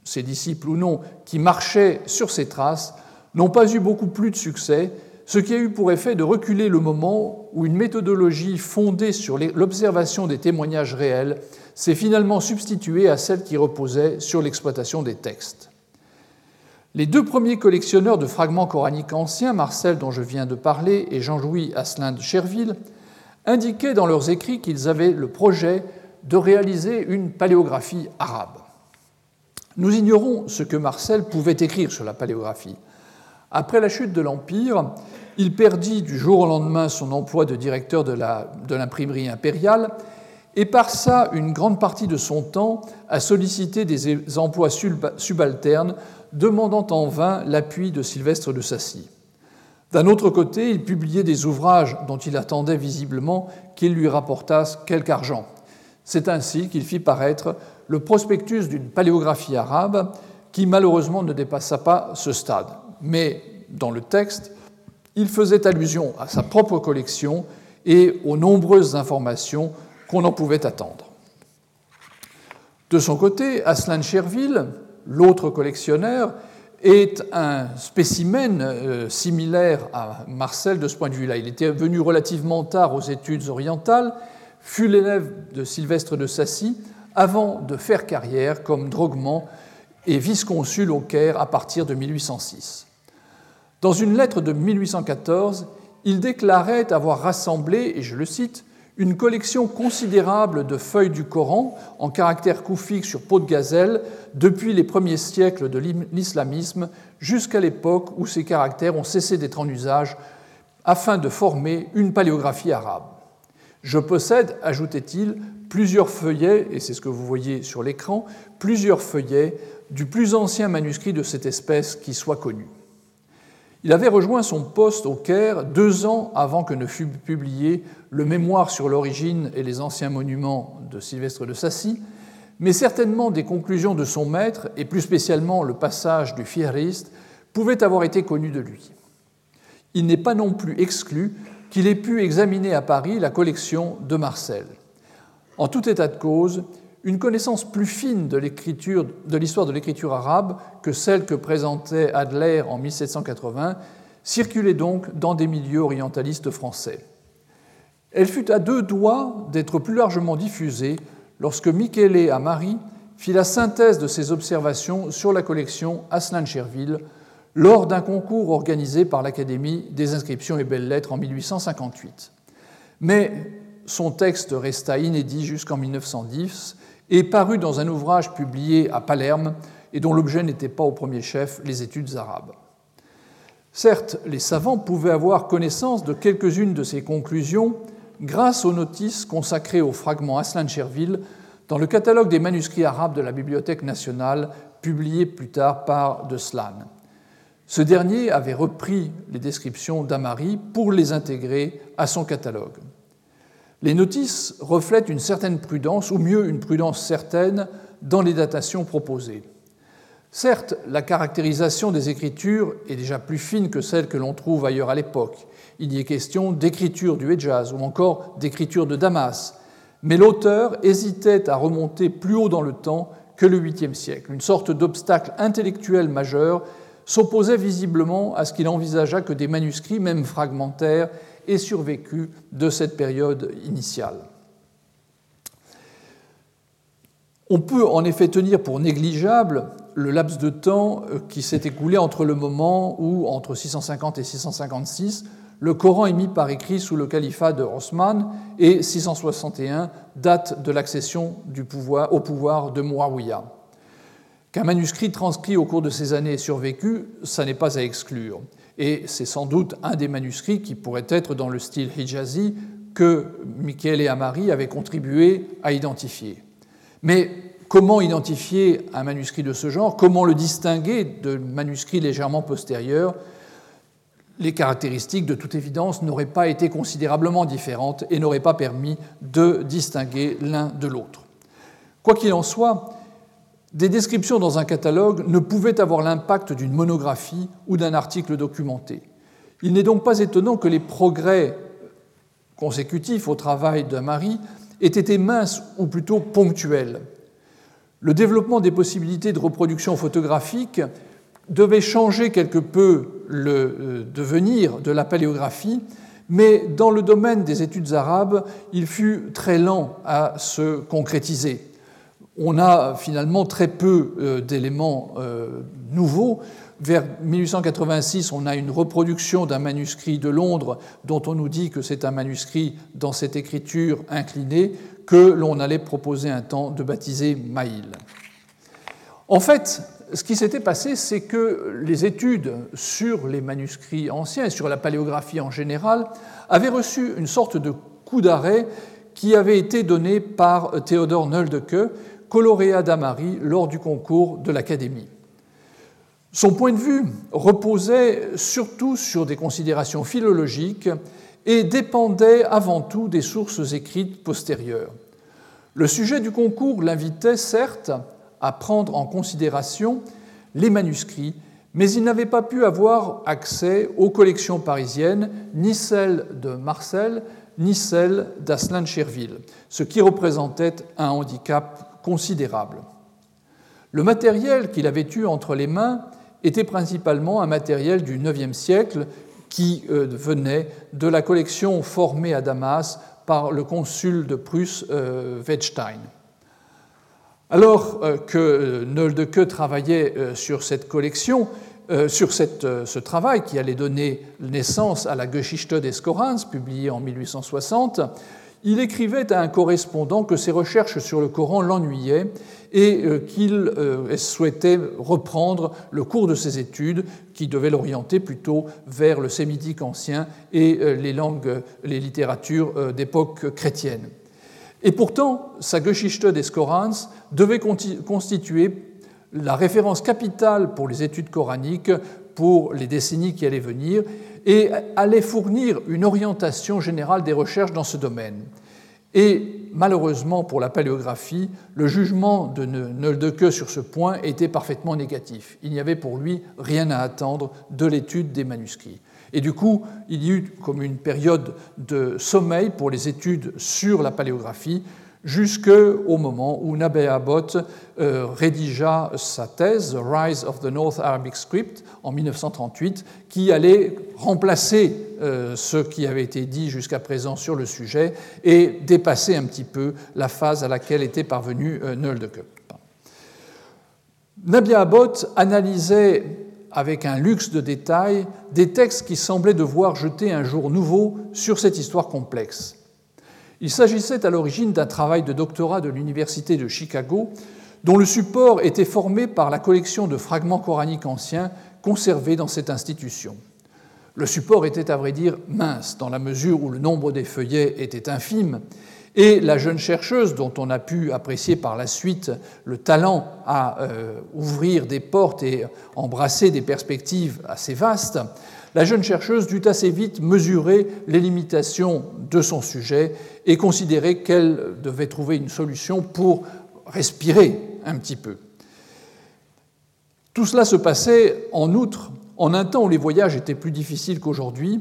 ses disciples ou non, qui marchaient sur ses traces, n'ont pas eu beaucoup plus de succès, ce qui a eu pour effet de reculer le moment où une méthodologie fondée sur l'observation des témoignages réels s'est finalement substituée à celle qui reposait sur l'exploitation des textes. Les deux premiers collectionneurs de fragments coraniques anciens, Marcel dont je viens de parler et Jean-Louis Asselin de Cherville, indiquaient dans leurs écrits qu'ils avaient le projet de réaliser une paléographie arabe. Nous ignorons ce que Marcel pouvait écrire sur la paléographie. Après la chute de l'Empire, il perdit du jour au lendemain son emploi de directeur de l'imprimerie impériale et passa une grande partie de son temps à solliciter des emplois subalternes demandant en vain l'appui de Sylvestre de Sassy. D'un autre côté, il publiait des ouvrages dont il attendait visiblement qu'ils lui rapportassent quelque argent. C'est ainsi qu'il fit paraître le prospectus d'une paléographie arabe qui malheureusement ne dépassa pas ce stade. Mais dans le texte, il faisait allusion à sa propre collection et aux nombreuses informations qu'on en pouvait attendre. De son côté, Aslan Cherville, l'autre collectionneur, est un spécimen euh, similaire à Marcel de ce point de vue-là. Il était venu relativement tard aux études orientales, fut l'élève de Sylvestre de Sassy, avant de faire carrière comme droguement et vice-consul au Caire à partir de 1806. Dans une lettre de 1814, il déclarait avoir rassemblé, et je le cite, une collection considérable de feuilles du Coran en caractère koufique sur peau de gazelle depuis les premiers siècles de l'islamisme jusqu'à l'époque où ces caractères ont cessé d'être en usage afin de former une paléographie arabe. Je possède, ajoutait-il, plusieurs feuillets, et c'est ce que vous voyez sur l'écran, plusieurs feuillets du plus ancien manuscrit de cette espèce qui soit connu. Il avait rejoint son poste au Caire deux ans avant que ne fût publié le mémoire sur l'origine et les anciens monuments de Sylvestre de Sassy, mais certainement des conclusions de son maître, et plus spécialement le passage du Fieriste, pouvaient avoir été connues de lui. Il n'est pas non plus exclu qu'il ait pu examiner à Paris la collection de Marcel. En tout état de cause, une connaissance plus fine de l'histoire de l'écriture arabe que celle que présentait Adler en 1780 circulait donc dans des milieux orientalistes français. Elle fut à deux doigts d'être plus largement diffusée lorsque Michele Amari fit la synthèse de ses observations sur la collection Aslan-Cherville lors d'un concours organisé par l'Académie des inscriptions et belles-lettres en 1858. Mais son texte resta inédit jusqu'en 1910 et paru dans un ouvrage publié à Palerme et dont l'objet n'était pas au premier chef les études arabes. Certes, les savants pouvaient avoir connaissance de quelques-unes de ces conclusions grâce aux notices consacrées au fragment Aslan Cherville dans le catalogue des manuscrits arabes de la Bibliothèque nationale, publié plus tard par De Slan. Ce dernier avait repris les descriptions d'Amari pour les intégrer à son catalogue. Les notices reflètent une certaine prudence, ou mieux une prudence certaine, dans les datations proposées. Certes, la caractérisation des écritures est déjà plus fine que celle que l'on trouve ailleurs à l'époque. Il y est question d'écriture du Hejaz ou encore d'écriture de Damas, mais l'auteur hésitait à remonter plus haut dans le temps que le 8e siècle. Une sorte d'obstacle intellectuel majeur s'opposait visiblement à ce qu'il envisagea que des manuscrits, même fragmentaires, et survécu de cette période initiale. On peut en effet tenir pour négligeable le laps de temps euh, qui s'est écoulé entre le moment où, entre 650 et 656, le Coran est mis par écrit sous le califat de Osman et 661, date de l'accession au pouvoir de Muawiyah. Qu'un manuscrit transcrit au cours de ces années ait survécu, ça n'est pas à exclure et c'est sans doute un des manuscrits qui pourrait être dans le style hijazi que Michele Amari avait contribué à identifier. Mais comment identifier un manuscrit de ce genre? Comment le distinguer de manuscrits légèrement postérieurs? Les caractéristiques, de toute évidence, n'auraient pas été considérablement différentes et n'auraient pas permis de distinguer l'un de l'autre. Quoi qu'il en soit, des descriptions dans un catalogue ne pouvaient avoir l'impact d'une monographie ou d'un article documenté. Il n'est donc pas étonnant que les progrès consécutif au travail de Marie ait été mince ou plutôt ponctuel. Le développement des possibilités de reproduction photographique devait changer quelque peu le euh, devenir de la paléographie, mais dans le domaine des études arabes, il fut très lent à se concrétiser. On a finalement très peu euh, d'éléments euh, nouveaux. Vers 1886, on a une reproduction d'un manuscrit de Londres dont on nous dit que c'est un manuscrit dans cette écriture inclinée que l'on allait proposer un temps de baptiser Maïl. En fait, ce qui s'était passé, c'est que les études sur les manuscrits anciens et sur la paléographie en général avaient reçu une sorte de coup d'arrêt qui avait été donné par Théodore Nöldeke, coloréat d'Amari lors du concours de l'Académie. Son point de vue reposait surtout sur des considérations philologiques et dépendait avant tout des sources écrites postérieures. Le sujet du concours l'invitait certes à prendre en considération les manuscrits, mais il n'avait pas pu avoir accès aux collections parisiennes, ni celles de Marcel, ni celles d'Aslan Cherville, ce qui représentait un handicap considérable. Le matériel qu'il avait eu entre les mains était principalement un matériel du IXe siècle qui euh, venait de la collection formée à Damas par le consul de Prusse euh. Alors euh, que Noldeke travaillait euh, sur cette collection, euh, sur ce travail qui allait donner naissance à la Geschichte des Korans, publiée en 1860, il écrivait à un correspondant que ses recherches sur le Coran l'ennuyaient et qu'il souhaitait reprendre le cours de ses études qui devait l'orienter plutôt vers le sémitique ancien et les langues, les littératures d'époque chrétienne. Et pourtant, sa Geschichte des Korans devait constituer la référence capitale pour les études coraniques pour les décennies qui allaient venir et allait fournir une orientation générale des recherches dans ce domaine. Et malheureusement pour la paléographie, le jugement de Noldeke sur ce point était parfaitement négatif. Il n'y avait pour lui rien à attendre de l'étude des manuscrits. Et du coup, il y eut comme une période de sommeil pour les études sur la paléographie jusqu'au moment où Nabé Abbott euh, rédigea sa thèse, The Rise of the North Arabic Script, en 1938, qui allait remplacer euh, ce qui avait été dit jusqu'à présent sur le sujet et dépasser un petit peu la phase à laquelle était parvenu euh, Noeldeke. Nabia Abbott analysait avec un luxe de détails, des textes qui semblaient devoir jeter un jour nouveau sur cette histoire complexe. Il s'agissait à l'origine d'un travail de doctorat de l'Université de Chicago, dont le support était formé par la collection de fragments coraniques anciens conservés dans cette institution. Le support était à vrai dire mince, dans la mesure où le nombre des feuillets était infime, et la jeune chercheuse, dont on a pu apprécier par la suite le talent à euh, ouvrir des portes et embrasser des perspectives assez vastes, la jeune chercheuse dut assez vite mesurer les limitations de son sujet et considérer qu'elle devait trouver une solution pour respirer un petit peu. Tout cela se passait en outre en un temps où les voyages étaient plus difficiles qu'aujourd'hui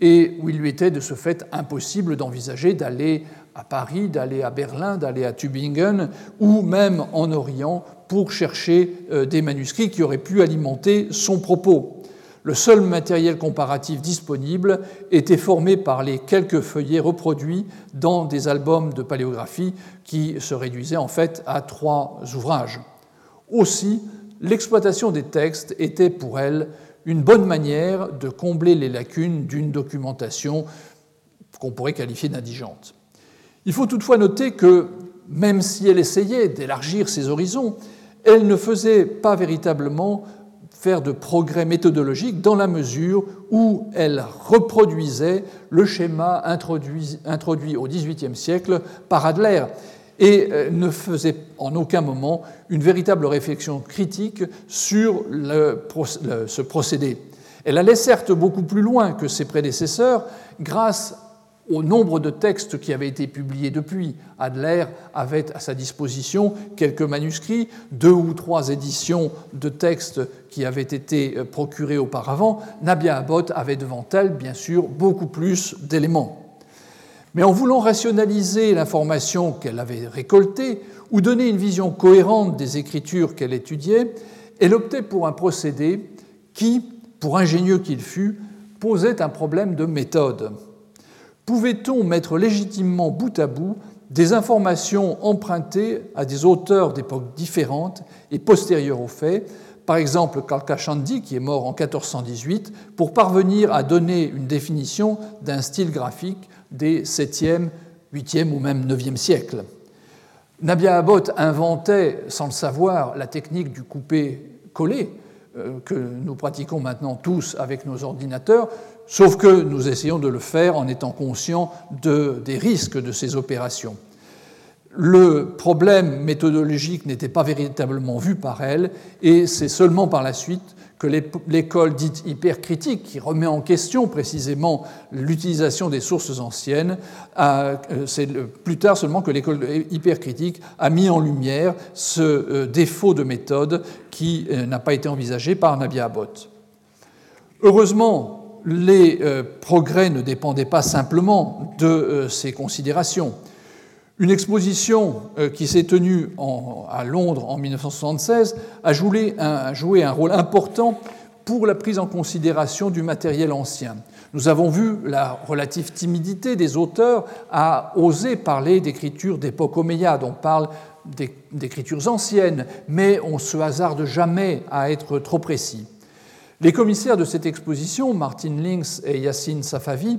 et où il lui était de ce fait impossible d'envisager d'aller à Paris, d'aller à Berlin, d'aller à Tübingen ou même en Orient pour chercher euh, des manuscrits qui auraient pu alimenter son propos. Le seul matériel comparatif disponible était formé par les quelques feuillets reproduits dans des albums de paléographie qui se réduisaient en fait à trois ouvrages. Aussi, l'exploitation des textes était pour elle une bonne manière de combler les lacunes d'une documentation qu'on pourrait qualifier d'indigente. Il faut toutefois noter que, même si elle essayait d'élargir ses horizons, elle ne faisait pas véritablement faire de progrès méthodologiques dans la mesure où elle reproduisait le schéma introduit, au XVIIIe siècle par Adler et euh, ne faisait en aucun moment une véritable réflexion critique sur ce procédé. Elle allait certes beaucoup plus loin que ses prédécesseurs grâce au nombre de textes qui avaient été publiés depuis. Adler avait à sa disposition quelques manuscrits, deux ou trois éditions de textes qui avaient été euh, procurés auparavant. Nabia Abbott avait devant elle, bien sûr, beaucoup plus d'éléments. Mais en voulant rationaliser l'information qu'elle avait récoltée ou donner une vision cohérente des écritures qu'elle étudiait, elle optait pour un procédé qui, pour ingénieux qu'il fût, posait un problème de méthode. Pouvait-on mettre légitimement bout à bout des informations empruntées à des auteurs d'époques différentes et postérieures aux faits, par exemple Kalkashandi, qui est mort en 1418, pour parvenir à donner une définition d'un style graphique des 7e, 8e ou même 9e siècles? Nabia Abbott inventait, sans le savoir, la technique du coupé-collé, euh, que nous pratiquons maintenant tous avec nos ordinateurs, sauf que nous essayons de le faire en étant conscients des risques de ces opérations. Le problème méthodologique n'était pas véritablement vu par elle, et c'est seulement par la suite que l'école dite hypercritique, qui remet en question précisément l'utilisation des sources anciennes, euh, c'est plus tard seulement que l'école hypercritique a mis en lumière ce euh, défaut de méthode qui euh, n'a pas été envisagé par Nabi Abbott. Heureusement, les progrès ne dépendaient pas simplement de ces considérations. Une exposition euh, qui s'est tenue à Londres en 1976 a joué, un, rôle important pour la prise en considération du matériel ancien. Nous avons vu la relative timidité des auteurs à oser parler d'écriture d'époque omeyyade. On parle d'écritures anciennes, mais on se hasarde jamais à être trop précis. Les commissaires de cette exposition, Martin Links et Yassine Safavi,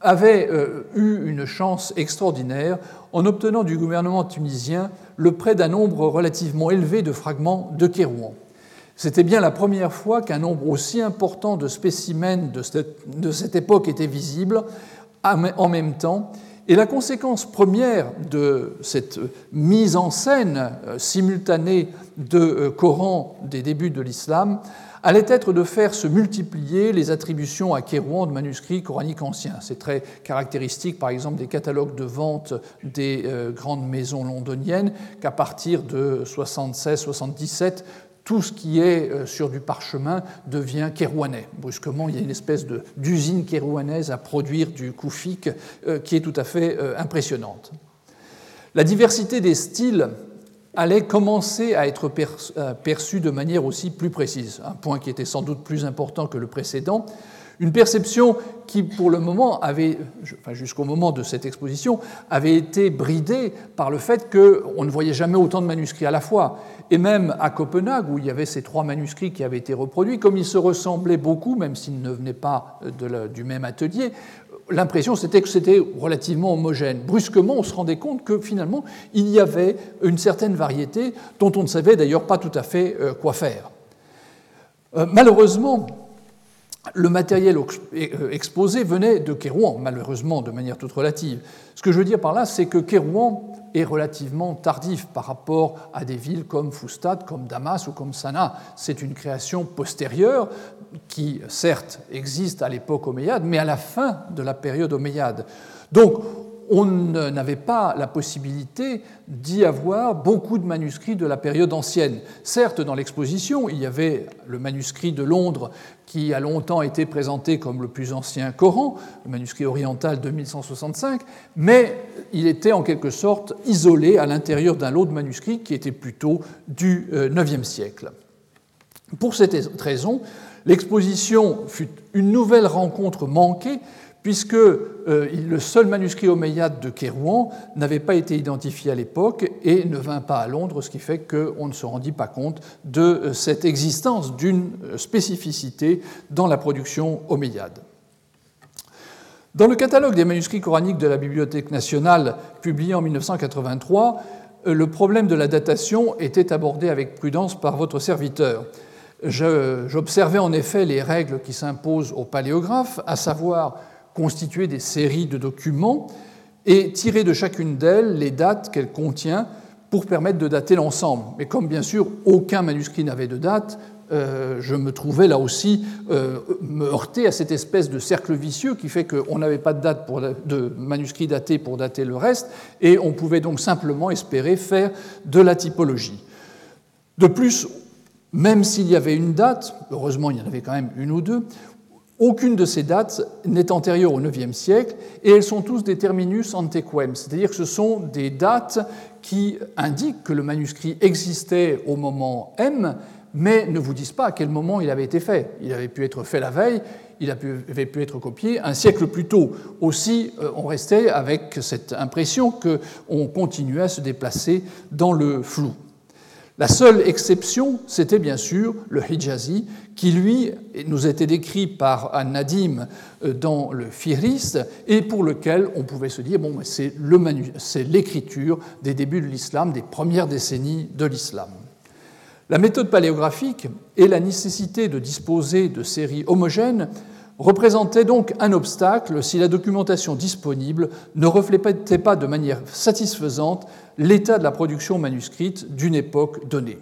avaient euh, eu une chance extraordinaire en obtenant du gouvernement tunisien le prêt d'un nombre relativement élevé de fragments de Kérouan. C'était bien la première fois qu'un nombre aussi important de spécimens de cette, époque était visible en même temps, et la conséquence première de cette mise en scène euh, simultanée de euh, Coran des débuts de l'islam allait être de faire se multiplier les attributions à Kérouan de manuscrits coraniques anciens. C'est très caractéristique, par exemple, des catalogues de vente des euh, grandes maisons londoniennes, qu'à partir de 76-77, tout ce qui est euh, sur du parchemin devient kérouanais. Brusquement, il y a une espèce d'usine kérouanaise à produire du koufik euh, qui est tout à fait impressionnante. La diversité des styles allait commencer à être euh, perçu de manière aussi plus précise, un point qui était sans doute plus important que le précédent, une perception qui, pour le moment, avait, jusqu'au moment de cette exposition, avait été bridée par le fait qu'on ne voyait jamais autant de manuscrits à la fois. Et même à Copenhague, où il y avait ces trois manuscrits qui avaient été reproduits, comme ils se ressemblaient beaucoup, même s'ils ne venaient pas du même atelier, l'impression c'était que c'était relativement homogène. Brusquement, on se rendait compte que finalement, il y avait une certaine variété dont on ne savait d'ailleurs pas tout à fait euh, quoi faire. Euh, malheureusement, le matériel euh, exposé venait de Kérouan, malheureusement de manière toute relative. Ce que je veux dire par là, c'est que Kérouan est relativement tardif par rapport à des villes comme Foustad, comme Damas ou comme Sanaa. C'est une création postérieure qui, certes, existe à l'époque omeyyade, mais à la fin de la période omeyyade. Donc, on n'avait pas la possibilité d'y avoir beaucoup de manuscrits de la période ancienne. Certes, dans l'exposition, il y avait le manuscrit de Londres qui a longtemps été présenté comme le plus ancien Coran, le manuscrit oriental de 1165, mais il était en quelque sorte isolé à l'intérieur d'un lot de manuscrits qui était plutôt du IXe euh, siècle. Pour cette raison, l'exposition fut une nouvelle rencontre manquée puisque euh, le seul manuscrit omeyyade de Kérouan n'avait pas été identifié à l'époque et ne vint pas à Londres, ce qui fait qu'on ne se rendit pas compte de euh, cette existence d'une euh, spécificité dans la production omeyyade. Dans le catalogue des manuscrits coraniques de la Bibliothèque nationale, publié en 1983, le problème de la datation était abordé avec prudence par votre serviteur. J'observais en effet les règles qui s'imposent aux paléographes, à savoir constituer des séries de documents et tirer de chacune d'elles les dates qu'elle contient pour permettre de dater l'ensemble. Mais comme bien sûr aucun manuscrit n'avait de date, euh, je me trouvais là aussi euh, me heurter à cette espèce de cercle vicieux qui fait qu'on n'avait pas de date pour, de manuscrit daté pour dater le reste, et on pouvait donc simplement espérer faire de la typologie. De plus, même s'il y avait une date, heureusement il y en avait quand même une ou deux, Aucune de ces dates n'est antérieure au IXe siècle et elles sont tous des terminus antequem, c'est-à-dire que ce sont des dates qui indiquent que le manuscrit existait au moment M, mais ne vous disent pas à quel moment il avait été fait. Il avait pu être fait la veille, il avait pu être copié un siècle plus tôt. Aussi, euh, on restait avec cette impression qu'on continuait à se déplacer dans le flou. La seule exception, c'était bien sûr le Hijazi, qui lui nous était décrit par An-Nadim euh, dans le Fihrist, et pour lequel on pouvait se dire, c'est l'écriture des débuts de l'islam, des premières décennies de l'islam. La méthode paléographique et la nécessité de disposer de séries homogènes représentaient donc un obstacle si la documentation disponible ne reflétait pas de manière satisfaisante l'état de la production manuscrite d'une époque donnée.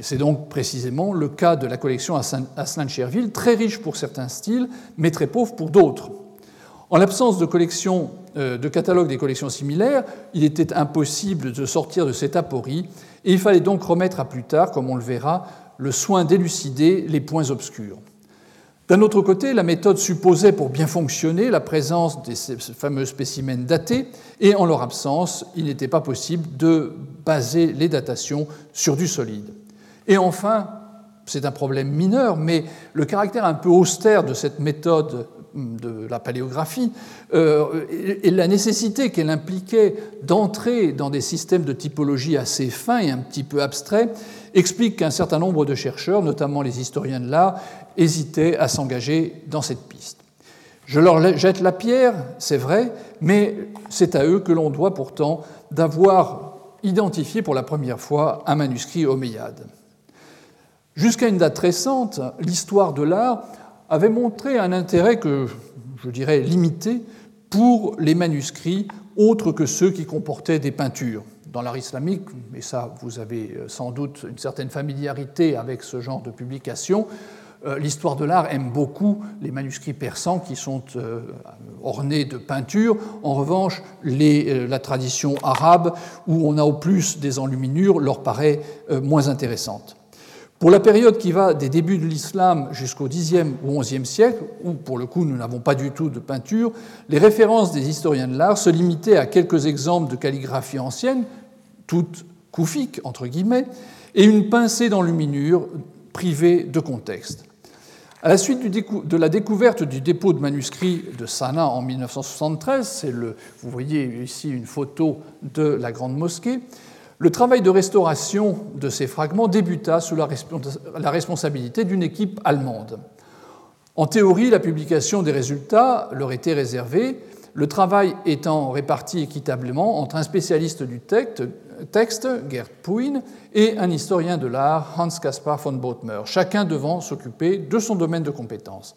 C'est donc précisément le cas de la collection Asselin-Cherville, très riche pour certains styles, mais très pauvre pour d'autres. En l'absence de, collection, euh, de catalogue des collections similaires, il était impossible de sortir de cette aporie, et il fallait donc remettre à plus tard, comme on le verra, le soin d'élucider les points obscurs. D'un autre côté, la méthode supposait pour bien fonctionner la présence de ces fameux spécimens datés, et en leur absence, il n'était pas possible de baser les datations sur du solide. Et enfin, c'est un problème mineur, mais le caractère un peu austère de cette méthode de la paléographie euh, et la nécessité qu'elle impliquait d'entrer dans des systèmes de typologie assez fins et un petit peu abstraits explique qu'un certain nombre de chercheurs, notamment les historiens de l'art, hésitaient à s'engager dans cette piste. Je leur jette la pierre, c'est vrai, mais c'est à eux que l'on doit pourtant d'avoir identifié pour la première fois un manuscrit omeyyade. Jusqu'à une date récente, l'histoire de l'art avait montré un intérêt que je dirais limité pour les manuscrits autres que ceux qui comportaient des peintures. Dans l'art islamique, et ça vous avez euh, sans doute une certaine familiarité avec ce genre de publication, euh, l'histoire de l'art aime beaucoup les manuscrits persans qui sont euh, ornés de peintures. En revanche, la tradition arabe, où on a au plus des enluminures, leur paraît moins intéressante. Pour la période qui va des débuts de l'islam jusqu'au Xe ou XIe siècle, où pour le coup nous n'avons pas du tout de peinture, les références des historiens de l'art se limitaient à quelques exemples de calligraphie ancienne, toutes koufiques entre guillemets, et une pincée d'enluminure privée de contexte. À la suite de la découverte du dépôt de manuscrits de Sanaa en 1973, le, vous voyez ici une photo de la grande mosquée, le travail de restauration de ces fragments débuta sous la responsabilité d'une équipe allemande. En théorie, la publication des résultats leur était réservée, le travail étant réparti équitablement entre un spécialiste du texte, Gerd Puin, et un historien de l'art, Hans Caspar von Bothmer, chacun devant s'occuper de son domaine de compétence.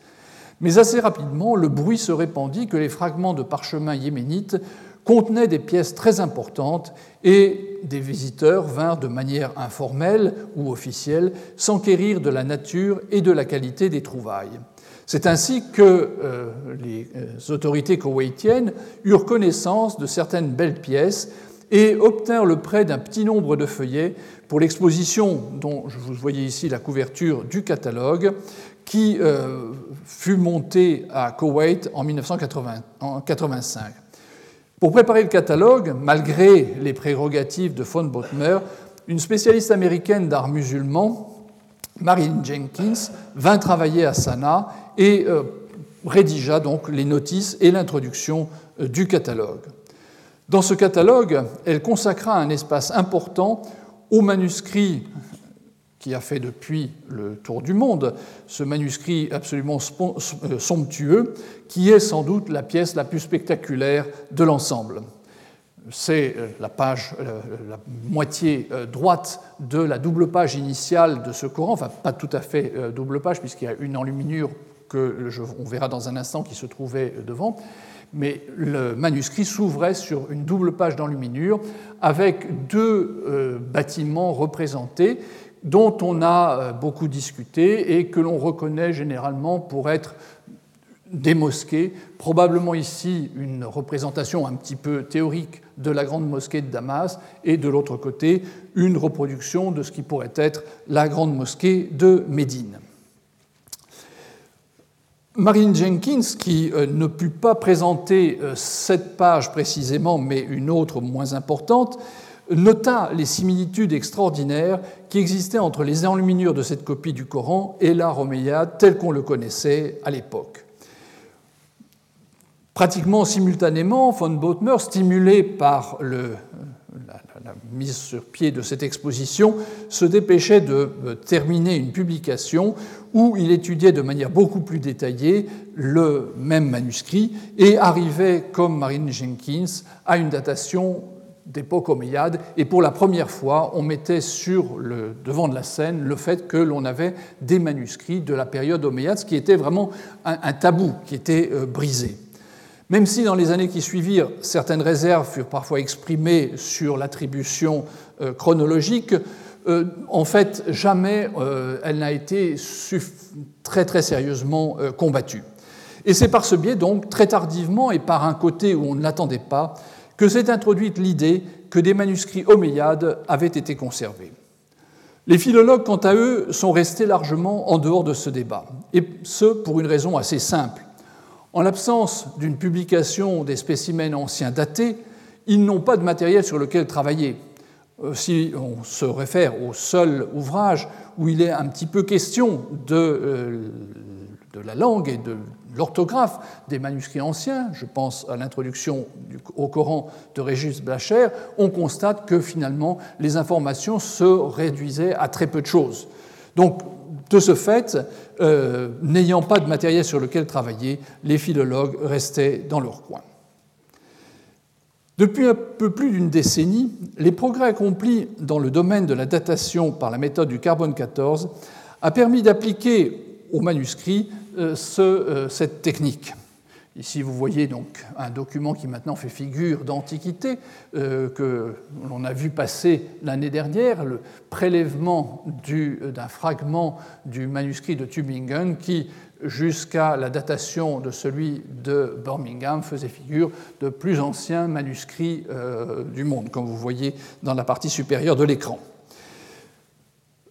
Mais assez rapidement, le bruit se répandit que les fragments de parchemin yéménites contenaient des pièces très importantes et des visiteurs vinrent de manière informelle ou officielle s'enquérir de la nature et de la qualité des trouvailles. C'est ainsi que euh, les euh, autorités koweïtiennes eurent connaissance de certaines belles pièces et obtinrent le prêt d'un petit nombre de feuillets pour l'exposition dont vous voyez ici la couverture du catalogue, qui euh, fut montée à Koweït en 1985. Pour préparer le catalogue, malgré les prérogatives de von Bothmer, une spécialiste américaine d'art musulman, Marine Jenkins, vint travailler à Sanaa et euh, rédigea donc les notices et l'introduction euh, du catalogue. Dans ce catalogue, elle consacra un espace important aux manuscrits qui a fait depuis le tour du monde, ce manuscrit absolument euh, somptueux, qui est sans doute la pièce la plus spectaculaire de l'ensemble. C'est euh, la page, euh, la moitié droite de la double page initiale de ce Coran, enfin pas tout à fait double page puisqu'il y a une enluminure que on verra dans un instant qui se trouvait devant, mais le manuscrit s'ouvrait sur une double page d'enluminure avec deux bâtiments représentés dont on a euh, beaucoup discuté et que l'on reconnaît généralement pour être des mosquées, probablement ici une représentation un petit peu théorique de la grande mosquée de Damas, et de l'autre côté une reproduction de ce qui pourrait être la grande mosquée de Médine. Marine Jenkins, qui euh, ne put pas présenter euh, cette page précisément, mais une autre moins importante, nota les similitudes extraordinaires qui existaient entre les enluminures de cette copie du Coran et l'art omeyyade tel qu'on le connaissait à l'époque. Pratiquement simultanément, von Bothmer, stimulé par le, la, mise sur pied de cette exposition, se dépêchait de euh, terminer une publication où il étudiait de manière beaucoup plus détaillée le même manuscrit et arrivait, comme Marine Jenkins, à une datation d'époque omeyyade. Et pour la première fois, on mettait sur le devant de la scène le fait que l'on avait des manuscrits de la période omeyyade, ce qui était vraiment un, tabou qui était euh, brisé. Même si dans les années qui suivirent, certaines réserves furent parfois exprimées sur l'attribution euh, chronologique, euh, en fait, jamais elle n'a été très très sérieusement combattue. Et c'est par ce biais, donc, très tardivement et par un côté où on ne l'attendait pas, que s'est introduite l'idée que des manuscrits omeyyades avaient été conservés. Les philologues, quant à eux, sont restés largement en dehors de ce débat, et ce pour une raison assez simple. En l'absence d'une publication des spécimens anciens datés, ils n'ont pas de matériel sur lequel travailler. Euh, si on se réfère au seul ouvrage où il est un petit peu question de, euh, de la langue et de l'orthographe des manuscrits anciens, je pense à l'introduction au Coran de Régis Blacher, on constate que finalement les informations se réduisaient à très peu de choses. Donc, de ce fait, euh, n'ayant pas de matériel sur lequel travailler, les philologues restaient dans leur coin. Depuis un peu plus d'une décennie, les progrès accomplis dans le domaine de la datation par la méthode du carbone 14 a permis d'appliquer aux manuscrits euh, euh, cette technique. Ici, vous voyez donc un document qui maintenant fait figure d'antiquité, euh, que l'on a vu passer l'année dernière, le prélèvement d'un fragment du manuscrit de Tübingen qui, jusqu'à la datation de celui de Birmingham, faisait figure de plus anciens manuscrits du monde, comme vous voyez dans la partie supérieure de l'écran.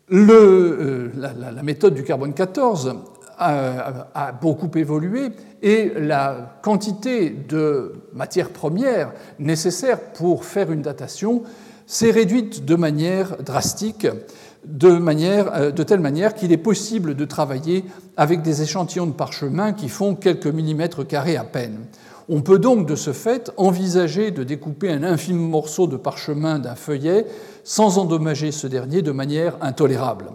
la, méthode du carbone 14 a, beaucoup évolué et la quantité de matières premières nécessaires pour faire une datation s'est réduite de manière drastique, de, manière, euh, de telle manière qu'il est possible de travailler avec des échantillons de parchemin qui font quelques millimètres carrés à peine. On peut donc de ce fait envisager de découper un infime morceau de parchemin d'un feuillet sans endommager ce dernier de manière intolérable.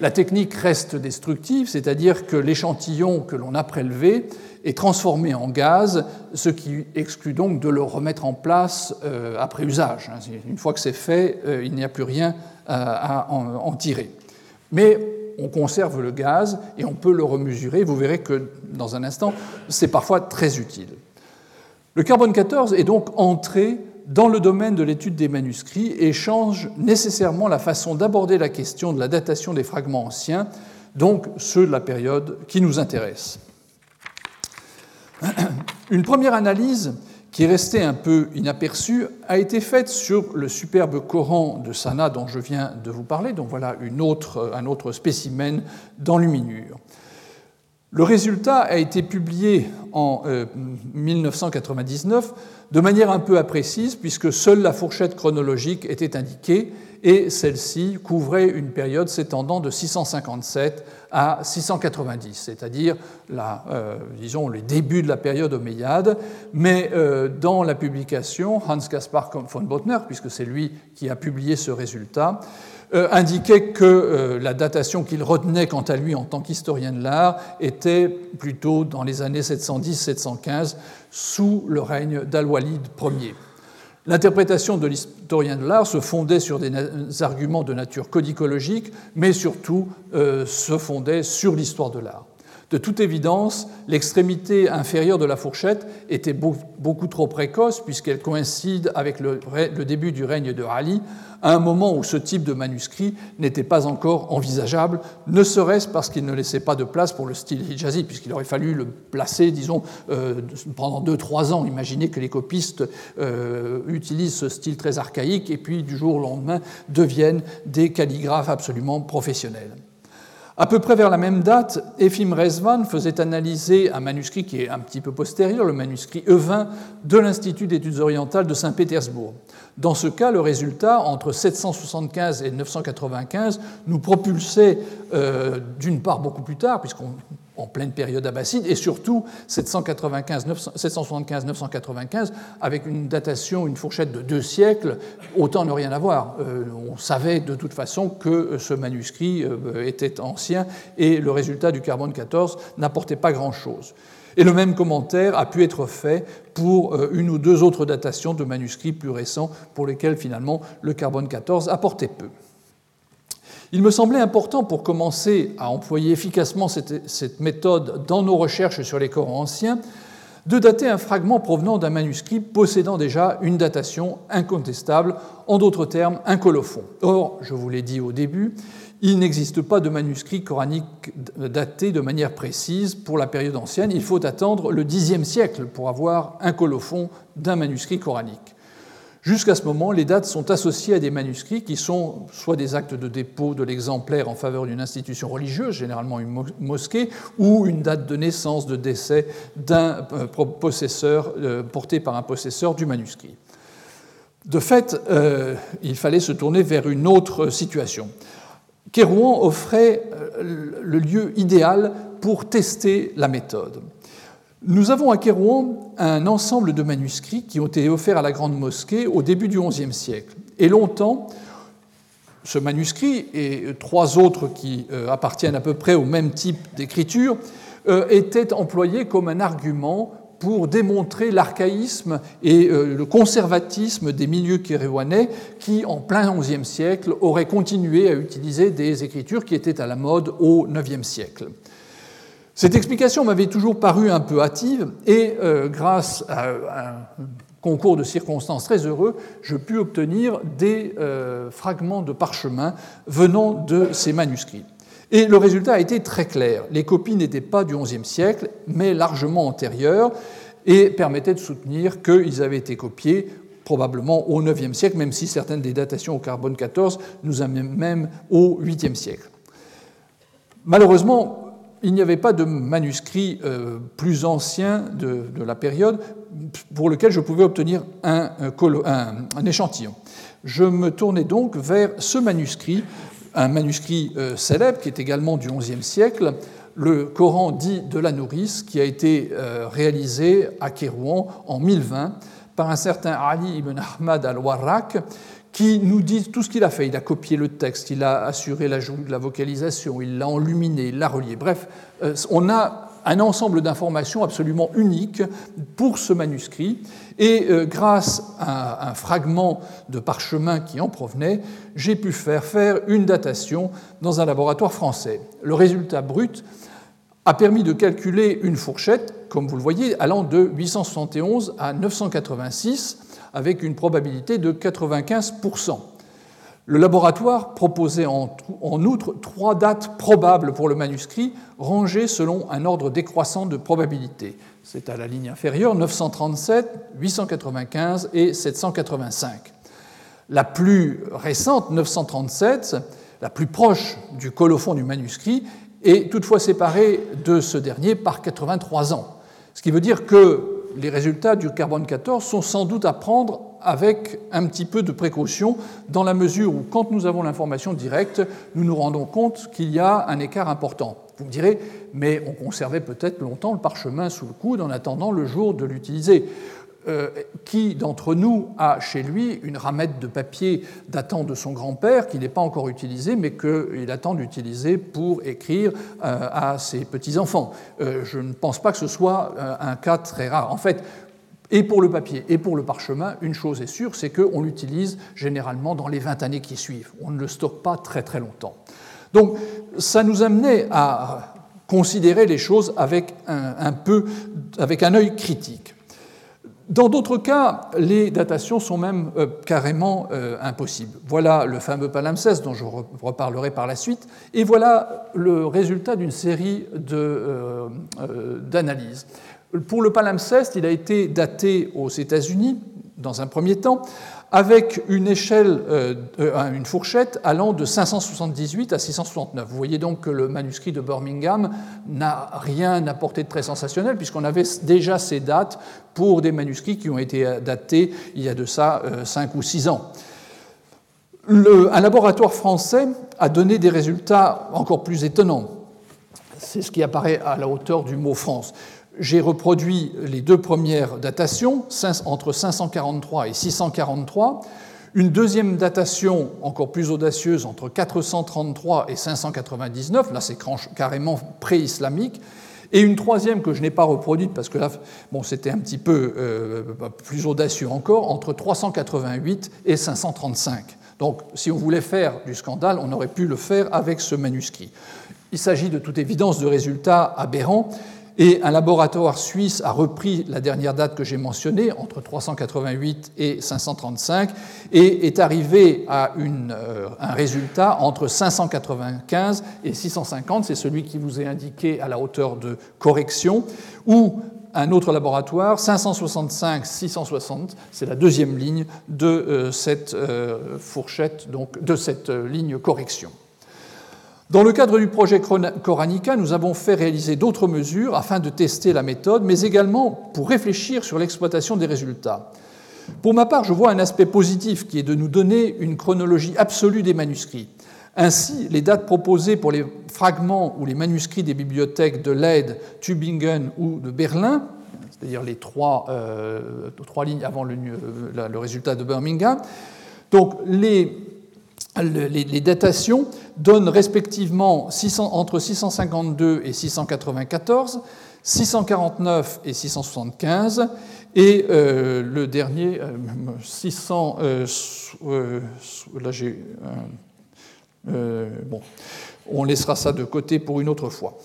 La technique reste destructive, c'est-à-dire que l'échantillon que l'on a prélevé est transformé en gaz, ce qui exclut donc de le remettre en place euh, après usage. Une fois que c'est fait, euh, il n'y a plus rien à en tirer. Mais on conserve le gaz et on peut le remesurer. Vous verrez que dans un instant, c'est parfois très utile. Le carbone 14 est donc entré dans le domaine de l'étude des manuscrits et change nécessairement la façon d'aborder la question de la datation des fragments anciens, donc ceux de la période qui nous intéresse. [clears throat] Une première analyse qui est restée un peu inaperçue a été faite sur le superbe Coran de Sana dont je viens de vous parler, donc voilà un autre spécimen d'enluminure. Le résultat a été publié en 1999 euh, de manière un peu imprécise, puisque seule la fourchette chronologique était indiquée, et celle-ci couvrait une période s'étendant de 657 à 690, c'est-à-dire euh, les débuts de la période omeyyade. Mais euh, dans la publication, Hans Gaspar von Bottner, puisque c'est lui qui a publié ce résultat, euh, indiquait que euh, la datation qu'il retenait quant à lui en tant qu'historien de l'art était plutôt dans les années 710-715 sous le règne d'Al-Walid Ier. L'interprétation de l'historien de l'art se fondait sur des arguments de nature codicologique, mais surtout euh, se fondait sur l'histoire de l'art. De toute évidence, l'extrémité inférieure de la fourchette était beaucoup trop précoce puisqu'elle coïncide avec le, début du règne de Ali, à un moment où ce type de manuscrit n'était pas encore envisageable, ne serait-ce parce qu'il ne laissait pas de place pour le style hijazi, puisqu'il aurait fallu le placer, disons, euh, pendant deux, trois ans. Imaginez que les copistes euh, utilisent ce style très archaïque et puis du jour au lendemain deviennent des calligraphes absolument professionnels. À peu près vers la même date, Efim Rezvan faisait analyser un manuscrit qui est un petit peu postérieur, le manuscrit E20 de l'Institut d'études orientales de Saint-Pétersbourg. Dans ce cas, le résultat, entre 775 et 995, nous propulsait euh, d'une part beaucoup plus tard, puisqu'on en pleine période abbasside, et surtout 775-995 avec une datation, une fourchette de deux siècles, autant ne rien avoir. Euh, on savait de toute façon que ce manuscrit euh, était ancien et le résultat du carbone 14 n'apportait pas grand-chose. Et le même commentaire a pu être fait pour euh, une ou deux autres datations de manuscrits plus récents pour lesquels finalement le carbone 14 apportait peu. Il me semblait important pour commencer à employer efficacement cette, méthode dans nos recherches sur les corps anciens de dater un fragment provenant d'un manuscrit possédant déjà une datation incontestable, en d'autres termes un colophon. Or, je vous l'ai dit au début, il n'existe pas de manuscrit coranique daté de manière précise pour la période ancienne. Il faut attendre le Xe siècle pour avoir un colophon d'un manuscrit coranique. Jusqu'à ce moment, les dates sont associées à des manuscrits qui sont soit des actes de dépôt de l'exemplaire en faveur d'une institution religieuse, généralement une mosquée, ou une date de naissance, de décès d'un euh, possesseur, euh, porté par un possesseur du manuscrit. De fait, euh, il fallait se tourner vers une autre situation. Kérouan offrait le lieu idéal pour tester la méthode. Nous avons à Kérouan un ensemble de manuscrits qui ont été offerts à la Grande Mosquée au début du XIe siècle. Et longtemps, ce manuscrit et trois autres qui euh, appartiennent à peu près au même type d'écriture euh, étaient employés comme un argument pour démontrer l'archaïsme et euh, le conservatisme des milieux kérouanais qui, en plein XIe siècle, auraient continué à utiliser des écritures qui étaient à la mode au IXe siècle. Cette explication m'avait toujours paru un peu hâtive et euh, grâce à un concours de circonstances très heureux, je pus obtenir des euh, fragments de parchemin venant de ces manuscrits. Et le résultat a été très clair. Les copies n'étaient pas du XIe siècle, mais largement antérieures, et permettaient de soutenir qu'ils avaient été copiés probablement au IXe siècle, même si certaines des datations au carbone 14 nous amènent même au 8e siècle. Malheureusement, il n'y avait pas de manuscrit euh, plus ancien de, la période pour lequel je pouvais obtenir un, échantillon. Je me tournais donc vers ce manuscrit, un manuscrit euh, célèbre qui est également du XIe siècle, le Coran dit de la nourrice, qui a été euh, réalisé à Kérouan en 1020 par un certain Ali ibn Ahmad al-Warraq, qui nous dit tout ce qu'il a fait. Il a copié le texte, il a assuré l'ajout de la vocalisation, il l'a enluminé, il l'a relié. Bref, euh, on a un ensemble d'informations absolument unique pour ce manuscrit. Et euh, grâce à un fragment de parchemin qui en provenait, j'ai pu faire faire une datation dans un laboratoire français. Le résultat brut a permis de calculer une fourchette, comme vous le voyez, allant de 871 à 986 avec une probabilité de 95%. Le laboratoire proposait en, outre trois dates probables pour le manuscrit, rangées selon un ordre décroissant de probabilité. C'est à la ligne inférieure 937, 895 et 785. La plus récente, 937, la plus proche du colophon du manuscrit, est toutefois séparée de ce dernier par 83 ans. Ce qui veut dire que les résultats du carbone 14 sont sans doute à prendre avec un petit peu de précaution, dans la mesure où, quand nous avons l'information directe, nous nous rendons compte qu'il y a un écart important. Vous me direz, mais on conservait peut-être longtemps le parchemin sous le coude en attendant le jour de l'utiliser. Euh, qui d'entre nous a chez lui une ramette de papier datant de son grand-père qui n'est pas encore utilisée, mais qu'il attend d'utiliser pour écrire euh, à ses petits-enfants euh, Je ne pense pas que ce soit un cas très rare. En fait, et pour le papier et pour le parchemin, une chose est sûre, c'est qu'on l'utilise généralement dans les 20 années qui suivent. On ne le stocke pas très très longtemps. Donc ça nous amenait à considérer les choses avec un, peu, avec un œil critique. Dans d'autres cas, les datations sont même euh, carrément euh, impossibles. Voilà le fameux palimpseste dont je reparlerai par la suite, et voilà le résultat d'une série euh, d'analyses. Pour le palimpseste, il a été daté aux États-Unis, dans un premier temps, avec une échelle, euh, euh, une fourchette allant de 578 à 669. Vous voyez donc que le manuscrit de Birmingham n'a rien apporté de très sensationnel, puisqu'on avait déjà ces dates pour des manuscrits qui ont été datés il y a de ça 5 ou 6 ans. un laboratoire français a donné des résultats encore plus étonnants. C'est ce qui apparaît à la hauteur du mot France j'ai reproduit les deux premières datations, entre 543 et 643, une deuxième datation encore plus audacieuse entre 433 et 599, là c'est carrément pré-islamique, et une troisième que je n'ai pas reproduite parce que là, bon, c'était un petit peu euh, plus audacieux encore, entre 388 et 535. Donc, si on voulait faire du scandale, on aurait pu le faire avec ce manuscrit. Il s'agit de toute évidence de résultats aberrants et un laboratoire suisse a repris la dernière date que j'ai mentionnée, entre 388 et 535, et est arrivé à euh, un résultat entre 595 et 650, c'est celui qui vous est indiqué à la hauteur de correction, ou un autre laboratoire, 565-660, c'est la deuxième ligne de euh, cette euh, fourchette, donc de cette ligne correction. Dans le cadre du projet Coranica, nous avons fait réaliser d'autres mesures afin de tester la méthode, mais également pour réfléchir sur l'exploitation des résultats. Pour ma part, je vois un aspect positif qui est de nous donner une chronologie absolue des manuscrits. Ainsi, les dates proposées pour les fragments ou les manuscrits des bibliothèques de Leyde, Tübingen ou de Berlin, c'est-à-dire les trois, euh, lignes avant le, le résultat de Birmingham, donc les les, datations donnent respectivement entre 652 et 694, 649 et 675, et euh, le dernier, 600. Euh, euh, là, j'ai. bon, on laissera ça de côté pour une autre fois.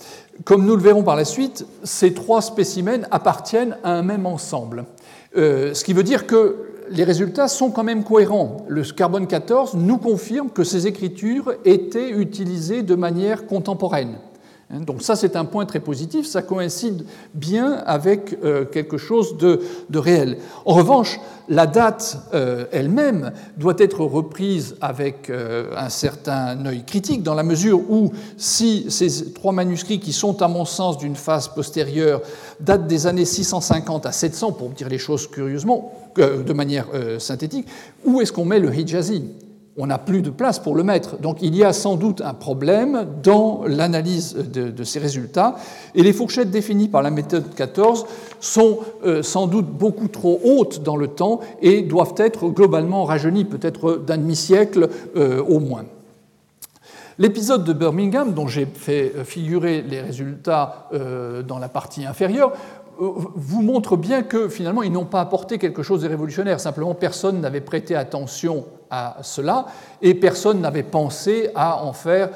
Comme nous le verrons par la suite, ces trois spécimens appartiennent à un même ensemble. ce qui veut dire que les résultats sont quand même cohérents. Le carbone 14 nous confirme que ces écritures étaient utilisées de manière contemporaine. Hein, donc ça, c'est un point très positif, ça coïncide bien avec euh, quelque chose de, réel. En revanche, la date euh, elle-même doit être reprise avec euh, un certain œil critique, dans la mesure où si ces trois manuscrits, qui sont à mon sens d'une phase postérieure, datent des années 650 à 700, pour dire les choses curieusement, de manière synthétique, où est-ce qu'on met le Hijazi on n'a plus de place pour le mettre. Donc il y a sans doute un problème dans l'analyse de, ces résultats. Et les fourchettes définies par la méthode 14 sont euh, sans doute beaucoup trop hautes dans le temps et doivent être globalement rajeunies, peut-être d'un demi-siècle euh, au moins. L'épisode de Birmingham, dont j'ai fait figurer les résultats euh, dans la partie inférieure, vous montre bien que finalement ils n'ont pas apporté quelque chose de révolutionnaire. Simplement, personne n'avait prêté attention cela et personne n'avait pensé à en faire,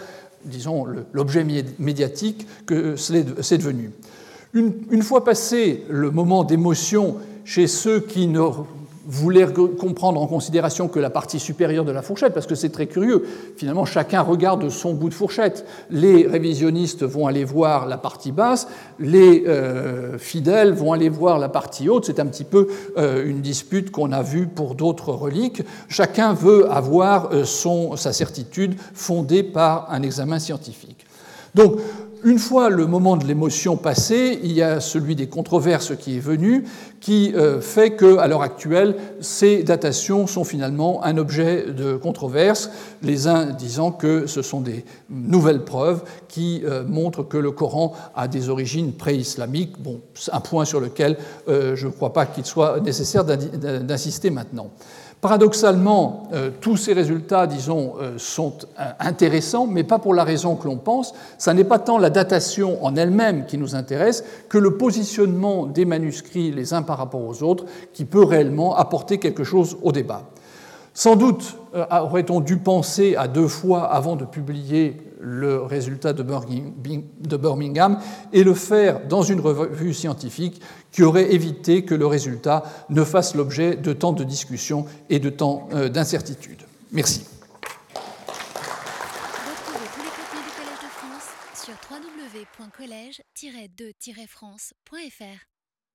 disons, l'objet médiatique que c'est devenu. Une, fois passé le moment d'émotion chez ceux qui ne voulait comprendre en considération que la partie supérieure de la fourchette, parce que c'est très curieux. Finalement, chacun regarde son bout de fourchette. Les révisionnistes vont aller voir la partie basse, les euh, fidèles vont aller voir la partie haute. C'est un petit peu euh, une dispute qu'on a vue pour d'autres reliques. Chacun veut avoir euh, son, sa certitude fondée par un examen scientifique. Donc, une fois le moment de l'émotion passé, il y a celui des controverses qui est venu, qui euh, fait qu'à l'heure actuelle, ces datations sont finalement un objet de controverse, les uns disant que ce sont des nouvelles preuves qui euh, montrent que le Coran a des origines pré-islamiques. Bon, un point sur lequel euh, je ne crois pas qu'il soit nécessaire d'insister maintenant. Paradoxalement, euh, tous ces résultats, disons, euh, sont euh, intéressants, mais pas pour la raison que l'on pense. Ce n'est pas tant la datation en elle-même qui nous intéresse que le positionnement des manuscrits les uns par rapport aux autres qui peut réellement apporter quelque chose au débat. Sans doute aurait-on dû penser à deux fois avant de publier le résultat de Birmingham et le faire dans une revue scientifique qui aurait évité que le résultat ne fasse l'objet de tant de discussions et de tant euh, d'incertitudes. Merci. Retrouvez tous les contenus du Collège de France sur www.colège-2-france.fr.